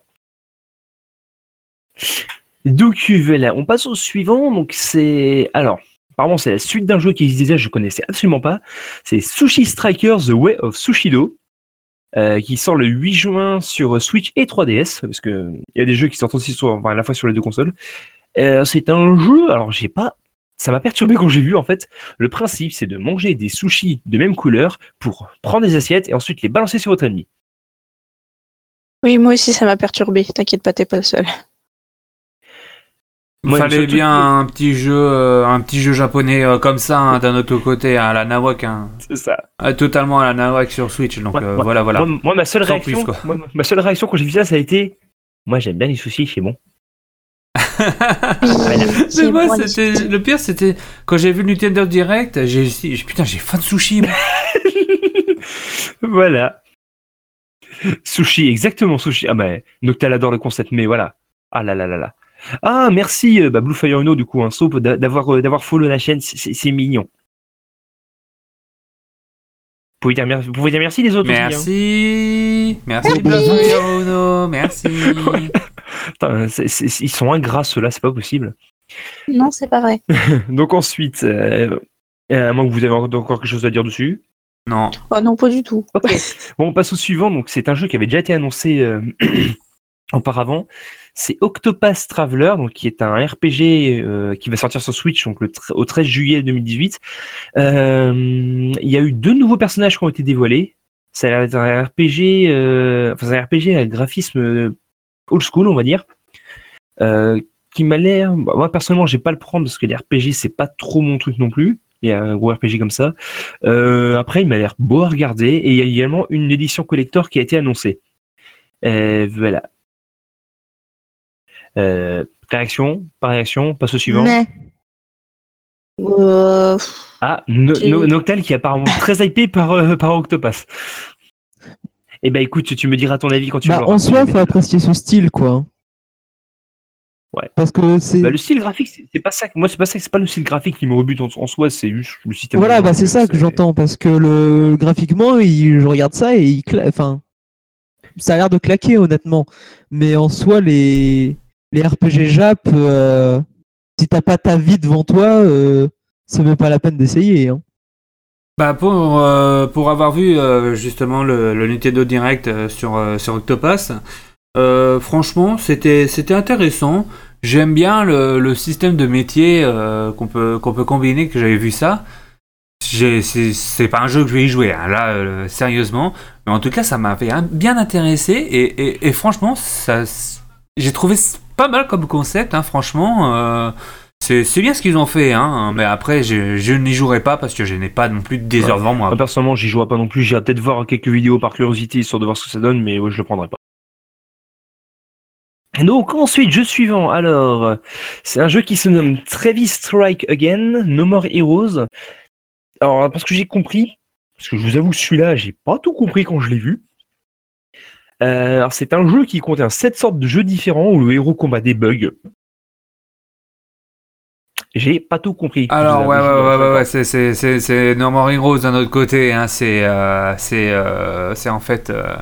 Donc on passe au suivant. Donc c'est alors. Apparemment, c'est la suite d'un jeu qui existe déjà, je connaissais absolument pas. C'est Sushi Strikers The Way of Sushido, euh, qui sort le 8 juin sur Switch et 3DS, parce que il y a des jeux qui sortent aussi sur, à la fois sur les deux consoles. Euh, c'est un jeu, alors j'ai pas, ça m'a perturbé quand j'ai vu en fait. Le principe, c'est de manger des sushis de même couleur pour prendre des assiettes et ensuite les balancer sur votre ennemi. Oui, moi aussi, ça m'a perturbé. T'inquiète pas, t'es pas le seul. Il Moi, fallait surtout bien un petit jeu, euh, un petit jeu japonais euh, comme ça hein, d'un autre côté à la Nawak, hein. C'est ça. Euh, totalement à la Nawak sur Switch. Donc Ouais, euh, ouais. voilà, voilà. Moi, moi, ma seule Sans réaction, plus, quoi. moi, ma seule réaction quand j'ai vu ça, ça a été, moi j'aime bien les sushis, c'est bon. Mais moi, c'était le pire, c'était quand j'ai vu le Nintendo Direct, j'ai putain, j'ai faim de sushi. voilà. Sushi, exactement sushi. Ah mais Noctal adore le concept, mais voilà. Ah là là là là. Ah merci euh, bah, Blue Fire Uno du coup un soap d'a- d'avoir euh, d'avoir follow la chaîne, c'est mignon. Vous pouvez dire merci, vous pouvez dire merci les autres aussi, hein. Merci, merci Bruno, merci. Putain, ils sont ingrats ceux-là, c'est pas possible. Non, c'est pas vrai. Donc ensuite, euh, euh, à moins que vous avez encore quelque chose à dire dessus. Non. Oh non, pas du tout. Bon, on passe au suivant. Donc, c'est un jeu qui avait déjà été annoncé euh, auparavant. C'est Octopath Traveler, qui est un RPG euh, qui va sortir sur Switch au 13 juillet 2018. Euh, il y a eu deux nouveaux personnages qui ont été dévoilés. Ça a l'air d'être un RPG, euh, enfin, un RPG à graphisme old school, on va dire. Qui m'a l'air, bah, moi personnellement, j'ai pas le prendre parce que les RPG c'est pas trop mon truc non plus. et un gros RPG comme ça. Après, il m'a l'air beau à regarder et il y a également une édition collector qui a été annoncée. Voilà. Euh, réaction, pas réaction, passe au suivant. Mais. Euh, Ah, No- J'ai- No- Noctal qui est apparemment très hypé par, euh, par Octopass. Eh ben écoute, tu me diras ton avis quand tu Bah, en soi, faut apprécier son style, quoi. Ouais. Parce que c'est. Bah, le style graphique, c'est pas ça. que- Moi, c'est pas ça. C'est pas le style graphique qui me rebute en, en soi. C'est juste le système. Voilà, bah c'est ça que j'entends parce que le graphiquement, il... je regarde ça et il cla... enfin ça a l'air de claquer honnêtement. Mais en soi les les RPG Jap euh, si t'as pas ta vie devant toi, euh, c'est même pas la peine d'essayer hein. Bah pour, euh, pour avoir vu euh, justement le, le Nintendo Direct sur, sur Octopass, franchement c'était intéressant. J'aime bien le, le système de métier qu'on peut, qu'on peut combiner, que j'avais vu ça. C'est pas un jeu que je vais y jouer, hein, là, sérieusement. Mais en tout cas, ça m'avait bien intéressé. Et, et, et franchement, ça, j'ai trouvé pas mal comme concept, hein, franchement. euh, c'est bien ce qu'ils ont fait, hein, mais après, je, je n'y jouerai pas parce que je n'ai pas non plus des Ouais. heures devant moi. Moi, personnellement, j'y jouerai pas non plus. J'irai peut-être voir quelques vidéos par curiosité histoire de voir ce que ça donne, mais ouais, je le prendrai pas. Donc ensuite, jeu suivant. Alors, c'est un jeu qui se nomme Travis Strike Again, No More Heroes. Alors, parce que j'ai compris, parce que je vous avoue, celui-là, j'ai pas tout compris quand je l'ai vu. Euh, alors, c'est un jeu qui contient sept sortes de jeux différents où le héros combat des bugs. J'ai pas tout compris. Alors, ouais, ouais, ouais, ouais, c'est, c'est, c'est, c'est No More Heroes d'un autre côté, hein, c'est, euh, c'est, euh, c'est en fait, euh,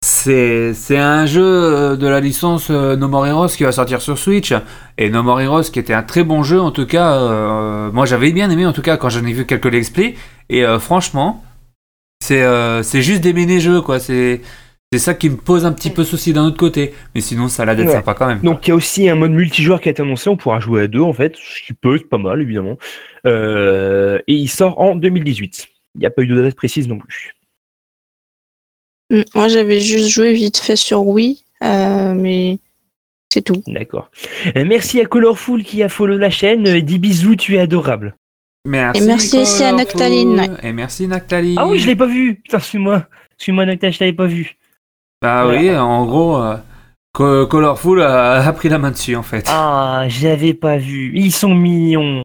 c'est, c'est un jeu de la licence No More Heroes qui va sortir sur Switch, et No More Heroes qui était un très bon jeu, en tout cas, moi j'avais bien aimé, en tout cas, quand j'en ai vu quelques let's play, et franchement, c'est, c'est juste des mini-jeux, quoi, c'est, c'est ça qui me pose un petit peu souci d'un autre côté, mais sinon ça a l'air d'être Ouais. sympa quand même. Donc il y a aussi un mode multijoueur qui a été annoncé, on pourra jouer à deux en fait, ce qui peut être pas mal évidemment. Euh, et il sort en 2018. Il n'y a pas eu de date précise non plus. mm, moi, j'avais juste joué vite fait sur Wii, euh, mais c'est tout. D'accord. Euh, Merci à Colorful qui a follow la chaîne. Dis bisous, tu es adorable. Merci, Et merci aussi à. Noctaline. Et merci Noctaline. Ah oui, je l'ai pas vu. Putain, suis-moi. Suis-moi, Nocta, je l'avais pas vu. Bah Voilà. oui, en gros, euh, Co- Colorful a, a pris la main dessus en fait. Ah, j'avais pas vu. Ils sont mignons.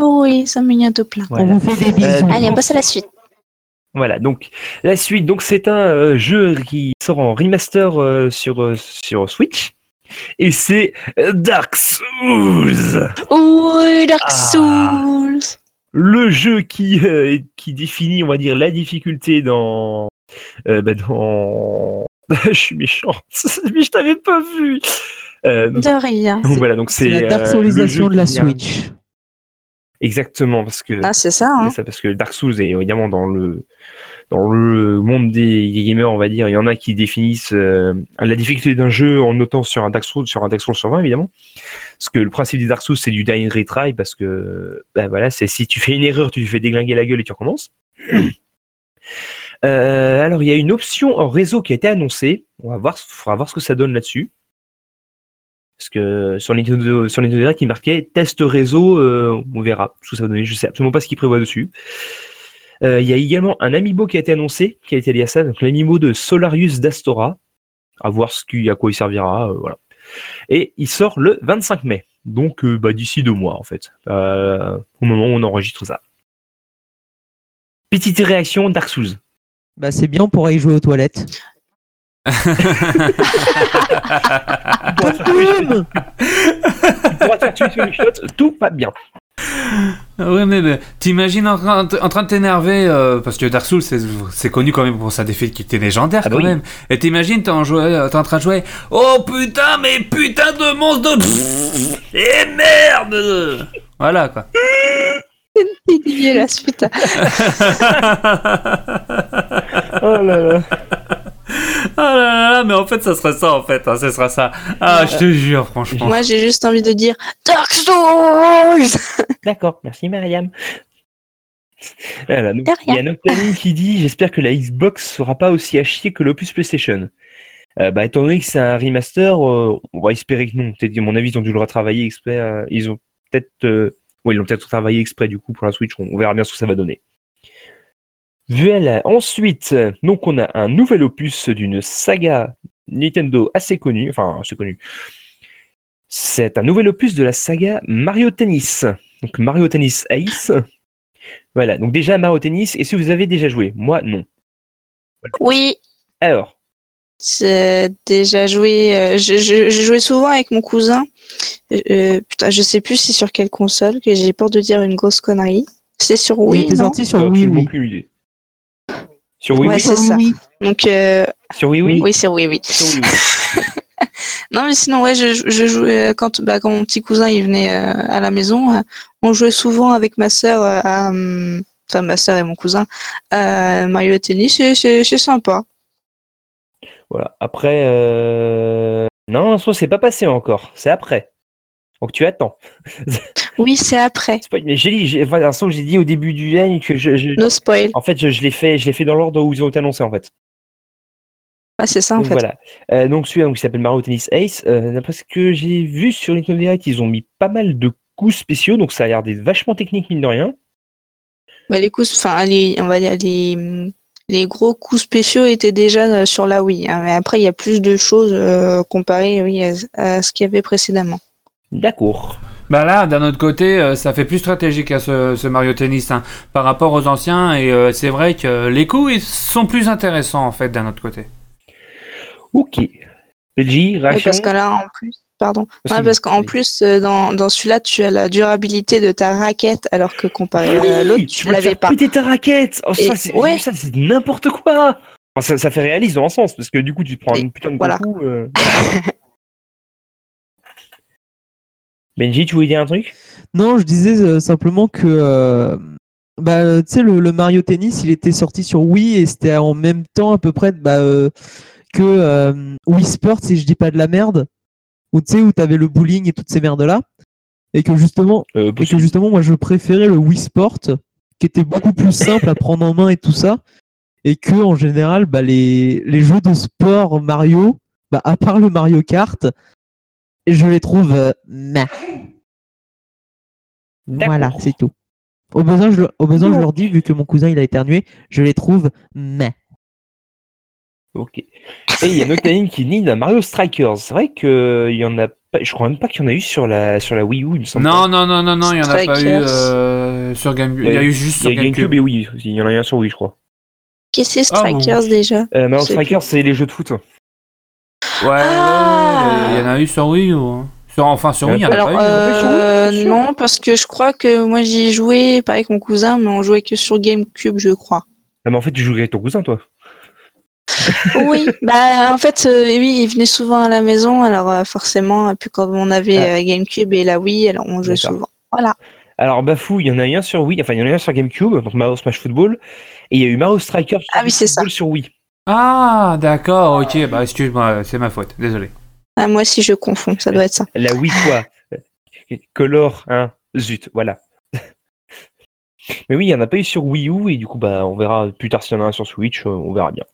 Oh oui, ça mignon tout plein. Voilà. On vous fait des bisous. Euh, Allez, on passe à la suite. Voilà, donc la suite, donc c'est un euh, jeu qui sort en remaster euh, sur, euh, sur Switch. Et c'est Dark Souls. Oui, Dark Ah. Souls. le jeu qui, euh, qui définit, on va dire, la difficulté dans. Euh, bah, dans... je suis méchant, mais je t'avais pas vu. Euh, De rien. donc voilà, donc c'est la euh, Dark Soulisation jeu de la vient- Switch. Exactement, parce que Ah, c'est ça, hein. c'est ça, parce que Dark Souls est évidemment dans le dans le monde des gamers, on va dire, il y en a qui définissent euh, la difficulté d'un jeu en notant sur un Dark Souls, sur un Dark Souls sur 20 évidemment. Parce que le principe du Dark Souls c'est du die and retry parce que bah voilà, c'est si tu fais une erreur, tu te fais déglinguer la gueule et tu recommences. Euh, alors il y a une option en réseau qui a été annoncée. On va voir, faudra voir ce que ça donne là-dessus. Parce que sur Nintendo, il marquait test réseau, euh, on verra ce que ça va donner. Je sais absolument pas ce qu'il prévoit dessus. Euh, Il y a également un amiibo qui a été annoncé, qui a été lié à ça, donc l'amiibo de Solarius d'Astora. À voir ce à quoi il servira. Et il sort le 25 mai, donc bah, d'ici deux mois en fait, au moment où on enregistre ça. Petite réaction Dark Souls. Bah c'est bien, on pourra y jouer aux toilettes. Boum sur tout va bien. ouais, mais, mais t'imagines en, train- en train de t'énerver, euh, parce que Dark Souls c'est, c'est connu quand même pour sa défaite qui était légendaire Ah bah quand oui. même. Et t'imagines t'es en, jouet- t'es en train de jouer, oh putain, mais putain de monstre de. Et merde Voilà quoi. C'est dégueulasse, putain. Oh là là. Ah là là là, mais en fait ça serait ça en fait, hein, ce sera ça. Ah, je te jure, franchement. Moi, j'ai juste envie de dire Dark Souls. D'accord, merci Mariam. Voilà, donc, De rien. il y a Noctaline qui dit J'espère que la Xbox sera pas aussi à chier que l'Opus PlayStation. Euh, bah, étant donné que c'est un remaster, euh, on va espérer que non. Peut-être, à mon avis, ils ont dû le retravailler euh, ils ont peut-être Oui, ils l'ont peut-être travaillé exprès du coup pour la Switch. On, on verra bien ce que ça va donner. Voilà. Ensuite, donc on a un nouvel opus d'une saga Nintendo assez connue, enfin assez connue. C'est un nouvel opus de la saga Mario Tennis. Donc Mario Tennis Ace. Voilà. Donc déjà Mario Tennis. Et si vous avez déjà joué, moi non. Oui, Alors, j'ai déjà joué. euh, je, je, je jouais souvent avec mon cousin. Euh, putain, je sais plus c'est sur quelle console, que j'ai peur de dire une grosse connerie. C'est sur Wii, était non sur euh, Wii, oui. Sur Wii, Ouais, oui. c'est ça. Donc, euh, Sur Wii, oui. oui, c'est oui, oui. Sur Wii, oui. Non, mais sinon, ouais, je, je jouais euh, quand, bah, quand mon petit cousin il venait euh, à la maison. euh, on jouait souvent avec ma sœur euh, hum, enfin ma sœur et mon cousin, à Mario Tennis. c'est sympa. Voilà. Après, euh... non, ça c'est pas passé encore. C'est après. Donc tu attends. Oui, c'est après. J'ai dit, enfin, un son que j'ai dit au début du live que je, je- No spoil. en fait, je, je l'ai fait, je l'ai fait dans l'ordre où ils ont été annoncés en fait. Ah, c'est ça en donc fait. voilà. Euh, donc celui-là, qui s'appelle Mario Tennis Ace. Euh, D'après ce que j'ai vu sur Nintendo Direct, ils ont mis pas mal de coups spéciaux, donc ça a l'air d'être vachement technique mine de rien. Bah, les coups, enfin, on va dire les, les gros coups spéciaux étaient déjà euh, sur la Wii. hein, mais après, il y a plus de choses euh, comparé, oui, à, à ce qu'il y avait précédemment. D'accord. Bah là, d'un autre côté, euh, ça fait plus stratégique à ce, ce Mario Tennis hein, par rapport aux anciens, et euh, c'est vrai que les coups ils sont plus intéressants en fait d'un autre côté. Ok. Benji, Oui, parce que là, en plus, pardon. Ouais, parce qu'en plus, euh, dans, dans celui-là, tu as la durabilité de ta raquette, alors que comparé à l'autre, tu te l'avais pas. péter ta raquette. Oh, ça, c'est ouais. ça, c'est n'importe quoi. Enfin, ça, ça fait réaliste dans un sens, parce que du coup, tu te prends Et une putain de voilà. coup. euh. Benji, tu voulais dire un truc? Non, je disais euh, simplement que euh, bah, tu sais, le, le Mario Tennis, il était sorti sur Wii et c'était en même temps à peu près bah, euh, que euh, Wii Sports, si je dis pas de la merde, où tu sais, où t'avais le bowling et toutes ces merdes-là. Et que justement, euh, et que justement, moi, je préférais le Wii Sport, qui était beaucoup plus simple à prendre en main et tout ça. Et que, en général, bah, les, les jeux de sport Mario, bah, à part le Mario Kart, je les trouve euh, meh. Voilà, c'est tout. Au besoin, je, au besoin, je leur dis, vu que mon cousin il a éternué, je les trouve meh. Ok. Et il y a Noctanine qui dit d'un Mario Strikers. C'est vrai que il y en a pas. Je crois même pas qu'il y en a eu sur la sur la Wii U, il me semble. Non, non, non, non, non, il y en a pas eu Strikers. euh, sur GameCube. Il y a eu juste sur GameCube GameCube. et Wii. Il y en a eu un sur Wii, je crois. Qu'est-ce que c'est Ah, Strikers déjà? Euh, Mario Strikers, c'est les jeux de foot. Ouais, ouais, ouais, Ah. il y en a eu sur Wii ou hein. sur, enfin sur Wii, il y en a Alors, pas eu. euh, non, parce que je crois que moi j'y ai joué, pareil avec mon cousin, mais on jouait que sur GameCube, je crois. Ah, mais en fait, tu jouais avec ton cousin, toi. Oui, bah en fait, euh, oui, il venait souvent à la maison, alors euh, forcément, et puis quand on avait Ah. euh, GameCube et la Wii, alors on jouait souvent. Voilà. Alors, Bafou, il y en a eu un sur Wii. Enfin, il y en a eu un sur GameCube, donc Mario Smash Football. Et il y a eu Mario Strikers Ah oui, c'est ça. Football sur Wii. Ah, d'accord, ok, bah excuse-moi, c'est ma faute, désolé. Ah, moi aussi, je confonds, ça doit être ça. La Wii, quoi. Color, hein. Zut, voilà. Mais oui, il n'y en a pas eu sur Wii U, et du coup, bah, on verra plus tard s'il y en a un sur Switch, euh, on verra bien.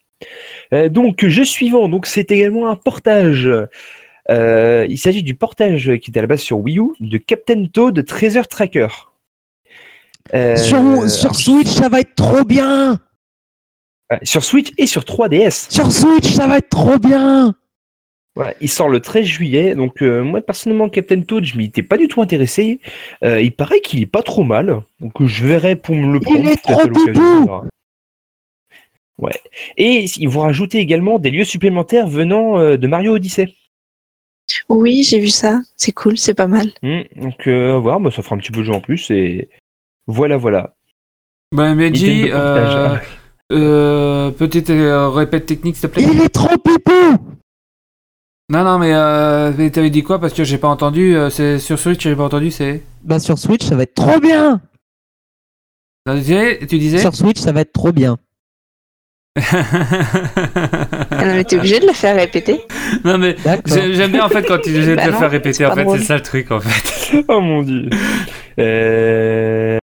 Euh, donc, jeu suivant, donc c'est également un portage. Euh, il s'agit du portage qui était à la base sur Wii U de Captain Toad Treasure Tracker. Euh, Sur, sur Switch, ça va être trop bien euh, sur Switch et sur 3DS. Sur Switch, ça va être trop bien Voilà, il sort le 13 juillet. Donc moi personnellement, Captain Toad, je m'y étais pas du tout intéressé. Il paraît qu'il est pas trop mal. Donc je verrai pour me le prendre. est peut-être à trop l'occasion, bibou on verra. Ouais. Et ils vont rajouter également des lieux supplémentaires venant euh, de Mario Odyssey. Oui, j'ai vu ça. C'est cool, c'est pas mal. Hmm, donc euh, à voir, bah, ça fera un petit peu de jeu en plus. Et voilà, voilà. Bah, portage. euh, euh, petite euh, répète technique, s'il te plaît. Il est trop pipou Non, non, mais, euh, mais t'avais dit quoi? Parce que j'ai pas entendu, euh, c'est sur Switch, j'ai pas entendu, c'est. Bah sur Switch, ça va être trop bien Tu disais, tu disais? Sur Switch, ça va être trop bien. Ah, non, mais t'es obligé de le faire répéter. Non, mais j'aime bien en fait quand tu essaies de Bah le non, faire répéter, c'est en fait, c'est ça le truc en fait. oh mon dieu. Euh...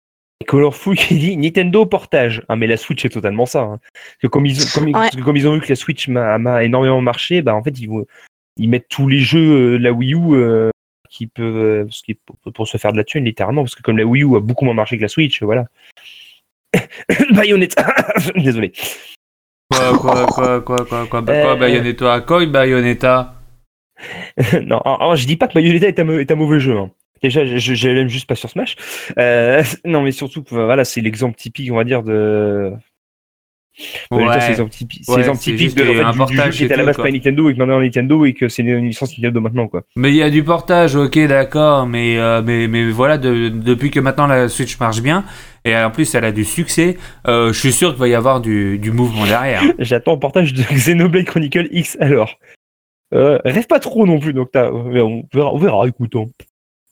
Colorful qui dit Nintendo portage. Ah mais la Switch est totalement ça. hein. Parce que comme ils, ont- comme, Ouais. parce que comme ils ont vu que la Switch m'a énormément marché, bah en fait ils, ils mettent tous les jeux euh, de la Wii U euh, qui peut, ce qui, pour, pour se faire de la thune littéralement, parce que comme la Wii U a beaucoup moins marché que la Switch, voilà. Bayonetta, désolé. Quoi, quoi, quoi, quoi, quoi, quoi, Euh, quoi, Bayonetta Quoi, Bayonetta non, alors, je dis pas que Bayonetta est un, est un mauvais jeu. hein. Déjà, je, l'aime juste pas sur Smash. Euh, non, mais surtout, voilà, c'est l'exemple typique, on va dire, de. Bayonetta, c'est typique, c'est Ouais, typique de, en fait, un du- portage qui était à la base pas. Nintendo et que maintenant Nintendo et que c'est une licence Nintendo maintenant, quoi. Mais il y a du portage, ok, d'accord, mais, euh, mais, mais voilà, de- depuis que maintenant la Switch marche bien, et en plus elle a du succès, euh, je suis sûr qu'il va y avoir du, du mouvement derrière. J'attends le portage de Xenoblade Chronicle X alors. Euh, rêve pas trop non plus, donc on verra, on verra, écoute, on,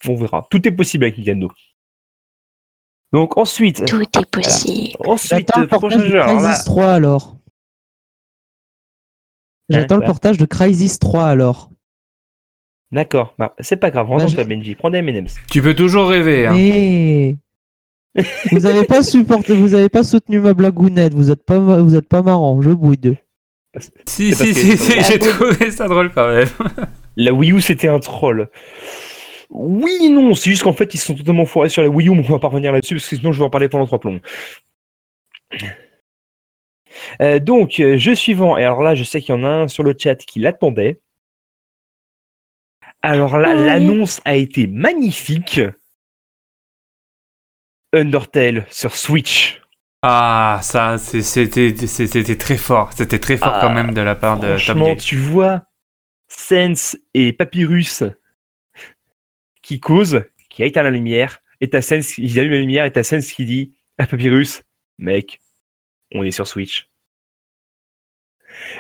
on verra. Tout est possible avec Nintendo. Donc ensuite, Tout est possible. ensuite, J'attends le prochain portage de jeu. là- Crysis 3 alors. J'attends le portage de Crysis 3 alors. D'accord, bah, c'est pas grave, Bah, rends-toi Benji, prends des M&M's. tu peux toujours rêver, hein. Mais vous avez pas supporté, vous avez pas soutenu ma blagounette, vous êtes pas, vous êtes pas marrant, je boude. Si, si, que- si, si, j'ai trouvé ça drôle quand même. La Wii U c'était un troll. Oui, non, c'est juste qu'en fait ils sont totalement foirés sur la Wii U, mais on va pas revenir là-dessus parce que sinon je vais en parler pendant trois plombs. Euh, donc, euh, jeu suivant, et alors là je sais qu'il y en a un sur le chat qui l'attendait. Alors là, Oui. l'annonce a été magnifique. Undertale sur Switch. Ah, ça, c'était très fort. C'était très fort Ah, quand même de la part de Franchement, tu vois Sense et Papyrus qui causent, qui éteignent la lumière, et ta Sense, ils allument la lumière, et ta Sense qui dit à Papyrus, mec, on est sur Switch.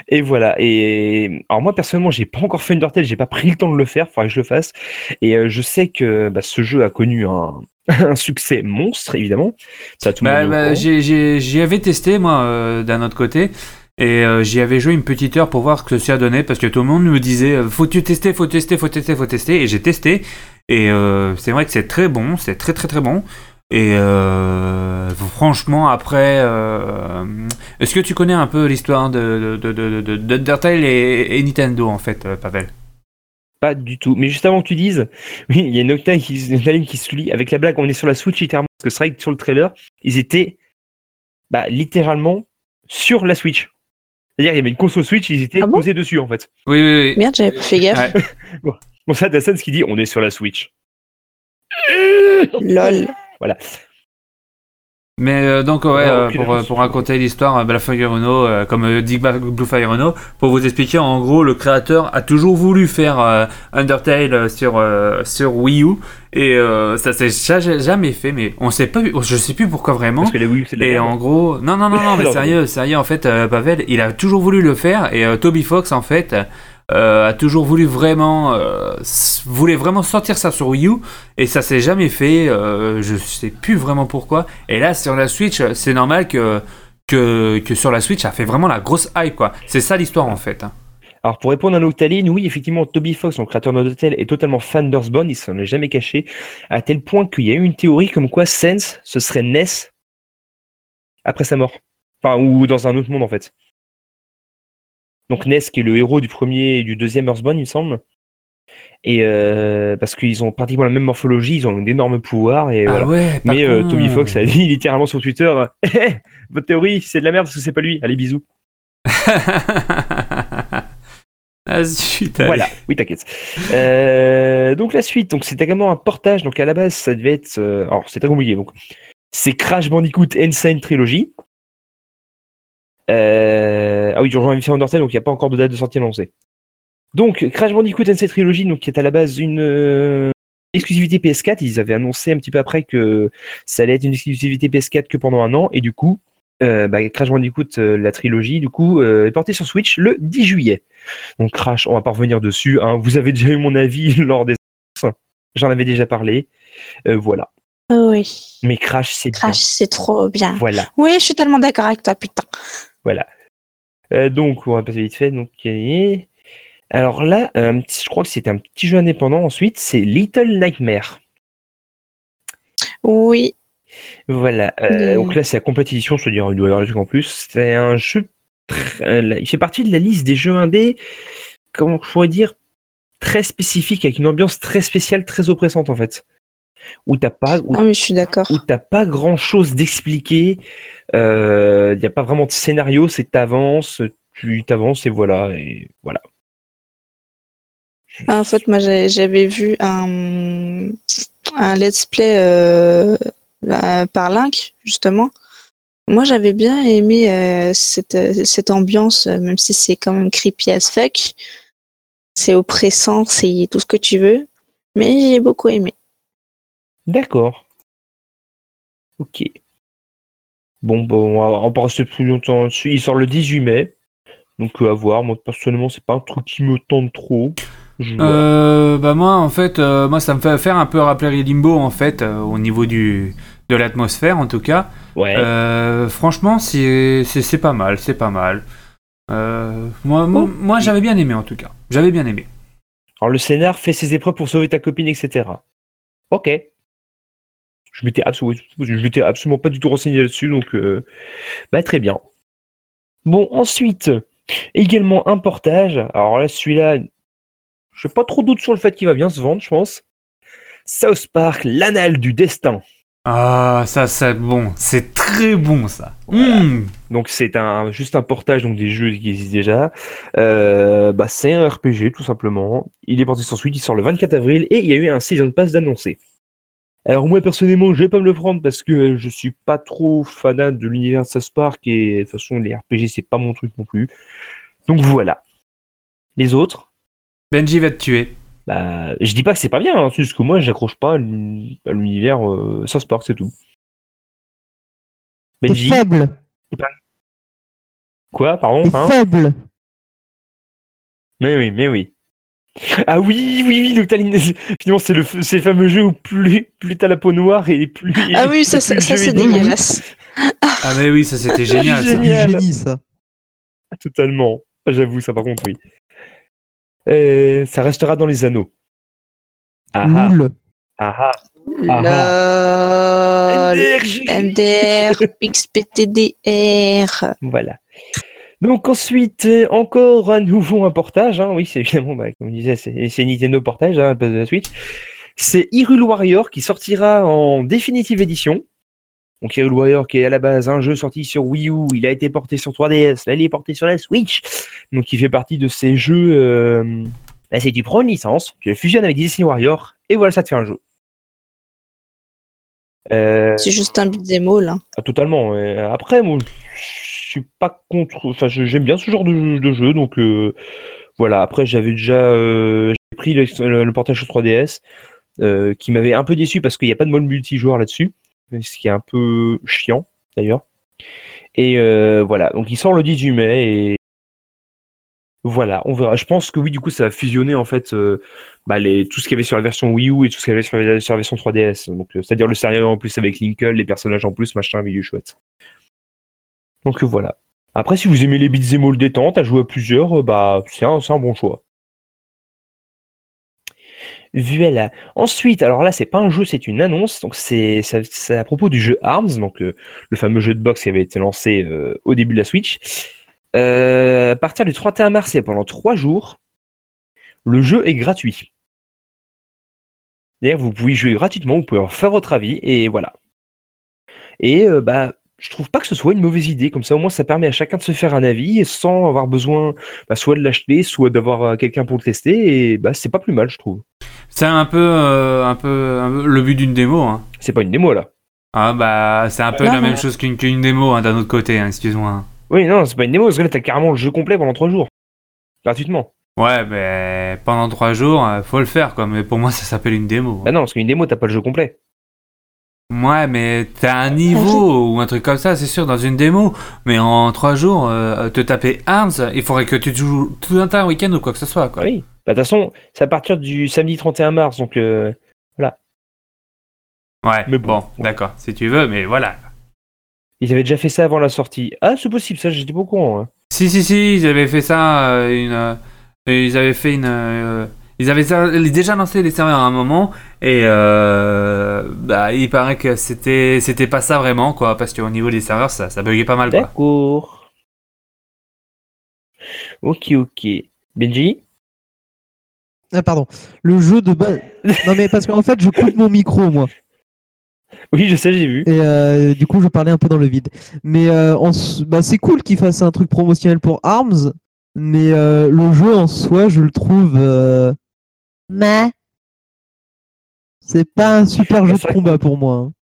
Et voilà. Et alors moi personnellement, j'ai pas encore fait Undertale, j'ai pas pris le temps de le faire, faudrait que je le fasse. Et euh, je sais que bah, ce jeu a connu un, un succès monstre, évidemment. Ça, tout Bah, bah, J'y avais testé, moi, euh, d'un autre côté. Et euh, j'y avais joué une petite heure pour voir ce que ça donnait. Parce que tout le monde me disait euh, Faut tu tester, faut tester, faut tester, faut tester. Et j'ai testé. Et euh, c'est vrai que c'est très bon. C'est très, très, très bon. Et franchement, après. Est-ce que tu connais un peu l'histoire de, de, de, de- de- d'Undertale et, Nintendo, en fait, Pavel? Pas du tout. Mais juste avant que tu dises, oui, il y a une octave qui se lit avec la blague. On est sur la Switch littéralement. Parce que c'est vrai que sur le trailer, ils étaient bah, littéralement sur la Switch. C'est-à-dire, il y avait une console Switch, ils étaient Ah bon posés dessus en fait. Oui, oui, oui. Merde, j'avais pas fait gaffe. Ouais. Bon, ça, t'as Sans qui dit on est sur la Switch. Lol. Mais euh, donc ouais, Ouais, euh, pour, réponse. pour raconter l'histoire, euh, Bluefire Uno, euh, comme euh, dit Bluefire Uno, pour vous expliquer, en gros, le créateur a toujours voulu faire euh, Undertale euh, sur euh, sur Wii U et euh, ça s'est ja- jamais fait, mais on sait pas, je sais plus pourquoi vraiment. Parce que la Wii U, c'est Et en gros, non, non, non, non, mais sérieux, sérieux, en fait, euh, Pavel, il a toujours voulu le faire, et euh, Toby Fox, en fait, euh, a toujours voulu vraiment, euh, vraiment sortir ça sur Wii U, et ça s'est jamais fait, euh, je sais plus vraiment pourquoi. Et là, sur la Switch, c'est normal que, sur la Switch, ça fait vraiment la grosse hype, quoi. C'est ça l'histoire, en fait. hein. Alors pour répondre à Noctaline, oui, effectivement, Toby Fox, le créateur d'Hôtel, est totalement fan d'Earthbound, il s'en est jamais caché, à tel point qu'il y a eu une théorie comme quoi Sense, ce serait Ness après sa mort. Enfin, ou dans un autre monde en fait. Donc Ness, qui est le héros du premier et du deuxième Earthbound, il me semble. Et euh, parce qu'ils ont pratiquement la même morphologie, ils ont d'énormes pouvoirs, et voilà. Ah ouais, Mais euh. Toby Fox a dit littéralement sur Twitter Votre théorie, c'est de la merde parce que c'est pas lui. Allez, bisous. ah zut, allez. Voilà, oui, t'inquiète. Euh, donc la suite, donc c'était également un portage. Donc à la base, ça devait être. alors c'est très compliqué. Donc c'est Crash Bandicoot Insane Trilogy. Euh, ah oui, je rejoins Infinite Undertale, donc il n'y a pas encore de date de sortie annoncée. Donc Crash Bandicoot Insane Trilogy, donc qui est à la base une euh, exclusivité PS4. Ils avaient annoncé un petit peu après que ça allait être une exclusivité PS4 que pendant un an, et du coup. euh, bah, Crash Bandicoot, euh, la trilogie, du coup, euh, est portée sur Switch le 10 juillet. Donc Crash, on va pas revenir dessus. hein. Vous avez déjà eu mon avis lors des J'en avais déjà parlé. Euh, voilà. Oh oui. Mais Crash, c'est. Crash, c'est trop bien. Voilà. Oui, je suis tellement d'accord avec toi, putain. Voilà. Euh, donc, on va passer vite fait. Donc, alors là, un petit- je crois que c'était un petit jeu indépendant ensuite. C'est Little Nightmare. Oui. Voilà. Euh. Donc là, c'est la complète édition. Je te dirais, il doit y avoir des trucs en plus. C'est un jeu. euh, Il fait partie de la liste des jeux indés. Comment je pourrais dire très spécifique, avec une ambiance très spéciale, très oppressante en fait. Où t'as pas, où, Ah oui, je suis d'accord. où t'as pas grand chose d'expliqué. Il n'y a pas vraiment de scénario, c'est t'avances, tu t'avances et voilà. Et voilà. Ah, en fait, moi, j'avais vu un, un let's play euh, euh, par Link, justement. Moi, j'avais bien aimé euh, cette, euh, cette ambiance, euh, même si c'est quand même creepy as fuck. C'est oppressant, c'est tout ce que tu veux. Mais j'ai beaucoup aimé. D'accord. Ok. Bon, bon, on va pas rester plus longtemps dessus. Il sort le 18 mai. Donc euh, à voir. Moi personnellement, c'est pas un truc qui me tente trop. Euh, bah moi en fait, euh, moi ça me fait faire un peu rappeler Limbo en fait euh, au niveau du de l'atmosphère en tout cas. ouais. Franchement, c'est pas mal, c'est pas mal. Moi, moi, moi, j'avais bien aimé en tout cas. J'avais bien aimé. Alors le scénar fait ses épreuves pour sauver ta copine, etc. Ok. Je m'étais absolument, je absolument pas du tout renseigné là-dessus, donc euh, bah très bien. Bon, ensuite, également un portage. Alors là, celui-là, je fais pas trop doute sur le fait qu'il va bien se vendre, je pense. South Park, l'anal du destin. Ah, ça, c'est bon, c'est très bon ça. Voilà. Mmh. Donc c'est un juste un portage donc des jeux qui existent déjà. Euh, bah, c'est un RPG tout simplement. Il est porté sur Switch, il sort le 24 avril et il y a eu un season pass d'annoncé. Alors moi personnellement, je vais pas me le prendre parce que je suis pas trop fanat de l'univers de South Park et de toute façon les RPG c'est pas mon truc non plus. Donc voilà. Les autres, Benji va te tuer. bah, je dis pas que c'est pas bien, hein, c'est juste que moi j'accroche pas à l'uni- à l'univers euh, South Park, c'est tout. Benji, faible. quoi, pardon hein faible. Mais oui, mais oui. Ah oui, oui, oui, donc t'as l'in- finalement c'est le le fameux jeu où plus plus t'as la peau noire et plus Ah oui, ça, ça, ça, c'est dégueulasse. Ah mais oui, ça c'était génial. Génial. génie, ça. Totalement. J'avoue ça par contre oui. Euh, ça restera dans les anneaux. Ah ah ah ah. LOL. NDRJ. MDR, XPTDR. Voilà. Donc ensuite, euh, encore un nouveau un portage, hein, oui, c'est évidemment, bah, comme je disais, c'est Nintendo portage, hein, à la place de la Switch. C'est Hyrule Warrior qui sortira en définitive édition. Donc Hyrule Warrior qui est à la base un jeu sorti sur Wii U, il a été porté sur 3DS, là il est porté sur la Switch. Donc il fait partie de ces jeux, euh, là c'est tu prends une licence, tu la fusionnes avec Disney Warrior, et voilà ça te fait un jeu. Euh, C'est juste un beat'em all. hein. ah, totalement. Après, moi, suis pas contre. Enfin, j'aime bien ce genre de, jeu, donc euh, voilà. Après, j'avais déjà euh, pris le, portage sur 3DS, euh, qui m'avait un peu déçu parce qu'il n'y a pas de mode multijoueur là-dessus, ce qui est un peu chiant d'ailleurs. Et voilà. Donc, il sort le 18 mai et voilà, on verra. Je pense que oui, du coup, ça va fusionner en fait bah, tout ce qu'il y avait sur la version Wii U et tout ce qu'il y avait sur la, version 3DS. Donc, c'est-à-dire le scénario en plus avec Linkle, les personnages en plus, machin, milieu chouette. Donc voilà. Après, si vous aimez les beats all détente, à jouer à plusieurs, euh, bah c'est un, bon choix. Voilà. Ensuite, alors là, c'est pas un jeu, c'est une annonce. Donc c'est à propos du jeu Arms, donc euh, le fameux jeu de boxe qui avait été lancé euh, au début de la Switch. À partir du 31 mars et pendant trois jours, le jeu est gratuit. D'ailleurs, vous pouvez jouer gratuitement, vous pouvez en faire votre avis, et voilà. Et bah, je trouve pas que ce soit une mauvaise idée, comme ça au moins ça permet à chacun de se faire un avis sans avoir besoin bah, soit de l'acheter, soit d'avoir euh, quelqu'un pour le tester, et bah c'est pas plus mal, je trouve. C'est un peu, euh, un peu, un peu le but d'une démo. Hein. C'est pas une démo là. Ah bah, c'est un peu Non, la même chose qu'une qu'une démo hein, d'un autre côté. Hein, excuse-moi. Oui, non, c'est pas une démo, parce que là t'as carrément le jeu complet pendant trois jours. Gratuitement. Ouais, mais pendant trois jours, euh, faut le faire quoi. Mais pour moi, ça s'appelle une démo. Bah non, parce qu'une démo, t'as pas le jeu complet. Ouais, mais t'as un niveau ou un truc comme ça, c'est sûr, dans une démo. Mais en trois jours, euh, te taper Arms, il faudrait que tu te joues tout un tas un week-end ou quoi que ce soit, quoi. Oui. Bah de toute façon, c'est à partir du samedi 31 mars, donc euh, Ouais, Mais bon, bon, d'accord, si tu veux, mais voilà. ils avaient déjà fait ça avant la sortie. Ah, c'est possible, ça j'étais pas au courant. hein. Si, si, si, ils avaient fait ça, euh, une, euh, ils avaient fait une, euh, ils avaient déjà lancé les serveurs à un moment et euh, bah, il paraît que c'était, c'était pas ça vraiment, quoi, parce qu'au niveau des serveurs, ça, ça buguait pas mal, quoi. D'accord. Ok, ok. Benji? Ah pardon, le jeu de base. non mais parce qu'en fait je coupe mon micro moi. Oui, je sais, j'ai vu. Et euh, du coup je parlais un peu dans le vide. Mais euh, s- bah, c'est cool qu'il fasse un truc promotionnel pour Arms, mais euh, le jeu en soi je le trouve. Mais c'est pas un super jeu de combat pour moi. hein.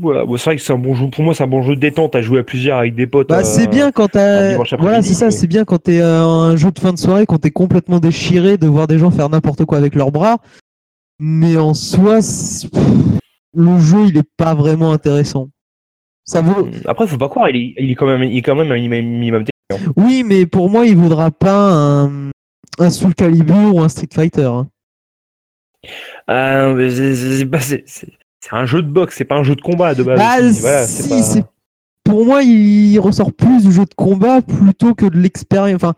Voilà, bon, c'est vrai que c'est un bon jeu. Pour moi, c'est un bon jeu de détente à jouer à plusieurs avec des potes. Bah, euh, c'est bien quand un t'as. dimanche Voilà, après-midi, c'est ça, mais- c'est bien quand t'es euh, un jeu de fin de soirée, quand t'es complètement déchiré de voir des gens faire n'importe quoi avec leurs bras. Mais en soi, c'est- pff, le jeu, il est pas vraiment intéressant. Ça vaut. Après, faut pas croire, il est, il est quand même, il est quand même un minimum, minimum technique. Oui, mais pour moi, il vaudra pas un, un Soul Calibur ou un Street Fighter. hein. Ah, c'est- un jeu de boxe, c'est pas un jeu de combat de base. Aussi. Voilà, c'est si, pas- c'est- Pour moi, il ressort plus du jeu de combat plutôt que de l'expérience. Enfin,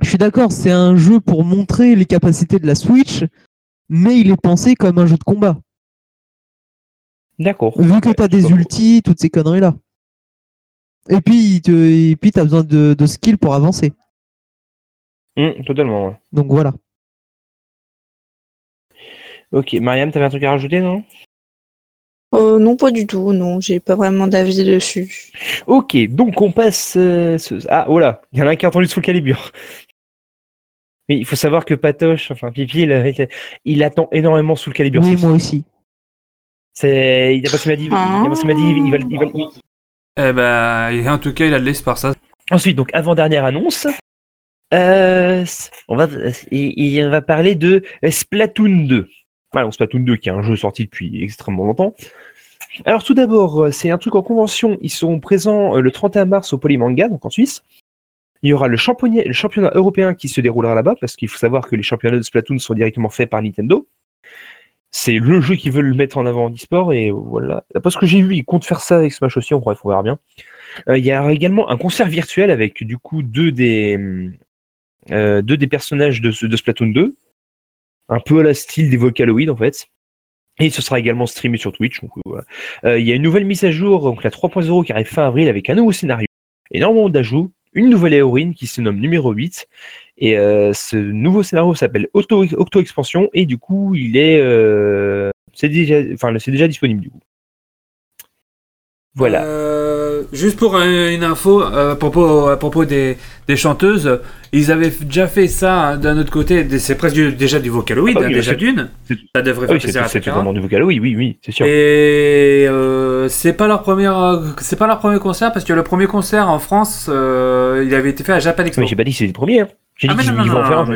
je suis d'accord, c'est un jeu pour montrer les capacités de la Switch, mais il est pensé comme un jeu de combat. D'accord. Vu que t'as des ultis, toutes ces conneries-là. Et puis, il te- et puis t'as besoin de, de skill pour avancer. Hum, totalement. ouais. Donc voilà. Ok, Mariam, t'avais un truc à rajouter, non? Euh, non, pas du tout. Non, j'ai pas vraiment d'avis dessus. Ok, donc on passe. euh, ce- Ah, voilà, il y en a un qui a entendu Soul Calibur. Mais il faut savoir que Patoche, enfin Pipi, il, il attend énormément Soul Calibur. Oui, 6. moi aussi. C'est, il a passé m'a dit, il a passé m'a dit, il va, il va- Eh ben, en tout cas, il a de l'espoir, ça. Ensuite, donc avant dernière annonce, euh, on va, il va parler de Splatoon 2. Voilà, Splatoon 2 qui est un jeu sorti depuis extrêmement longtemps. Alors tout d'abord, euh, c'est un truc en convention. Ils seront présents euh, le 31 mars au Polymanga, donc en Suisse. Il y aura le championnat, européen qui se déroulera là-bas, parce qu'il faut savoir que les championnats de Splatoon sont directement faits par Nintendo. C'est le jeu qu'ils veulent mettre en avant en e-sport, et voilà. Parce que j'ai vu, ils comptent faire ça avec Smash aussi, bref, on verra bien. Euh, il y a également un concert virtuel avec du coup deux des, euh, deux des personnages de, de Splatoon 2, un peu à la style des Vocaloid en fait. Et ce sera également streamé sur Twitch. Voilà. Euh, il y a une nouvelle mise à jour, donc la 3.0 qui arrive fin avril avec un nouveau scénario, énormément d'ajouts, une nouvelle héroïne qui se nomme numéro 8. Et euh, ce nouveau scénario s'appelle Auto, Octo Expansion et du coup il est euh, c'est déjà enfin déjà disponible du coup. Voilà. Euh, juste pour un- une info euh, à propos, à propos des, des chanteuses, ils avaient déjà fait ça hein, d'un autre côté. C'est presque du- déjà du Vocaloid, Ah oui, hein, mais déjà d'une. Ça devrait Ah faire oui, c'est totalement du vocal, oui, oui, c'est sûr. Et euh, c'est pas leur premier, euh, c'est pas leur premier concert parce que le premier concert en France, euh, il avait été fait à Japan Expo. Mais j'ai pas dit que c'est les premiers. Hein. J'ai dit Ah, mais qu'ils vont en faire un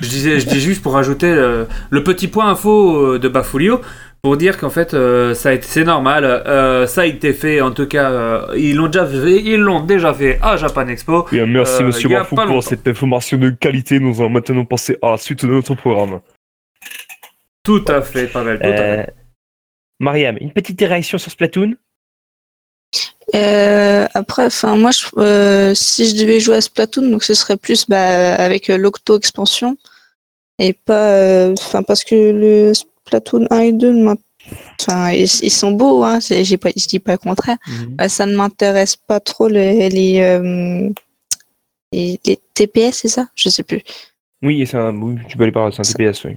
je disais, je dis juste pour rajouter le, le petit point info de Bafulio pour dire qu'en fait euh, ça c'est normal, euh, ça a été fait en tout cas, euh, ils l'ont déjà fait, ils l'ont déjà fait à Japan Expo. Bien, merci Euh, Monsieur Marfou pour longtemps. cette information de qualité. Nous allons maintenant passer à la suite de notre programme. Tout à fait, Pavel. Tout à fait. Mariam, une petite réaction sur Splatoon? Euh, après, enfin, moi, je, euh, si je devais jouer à Splatoon, donc ce serait plus bah, avec l'Octo expansion et pas, euh, enfin, parce que le Splatoon 1 et 2, ne m'int- enfin, ils, ils sont beaux, hein, j'ai pas, je dis pas le contraire. Mhm. Bah, ça ne m'intéresse pas trop les, les, euh, les, les TPS, c'est ça? Je sais plus. Oui, tu peux aller par c'est un TPS, oui.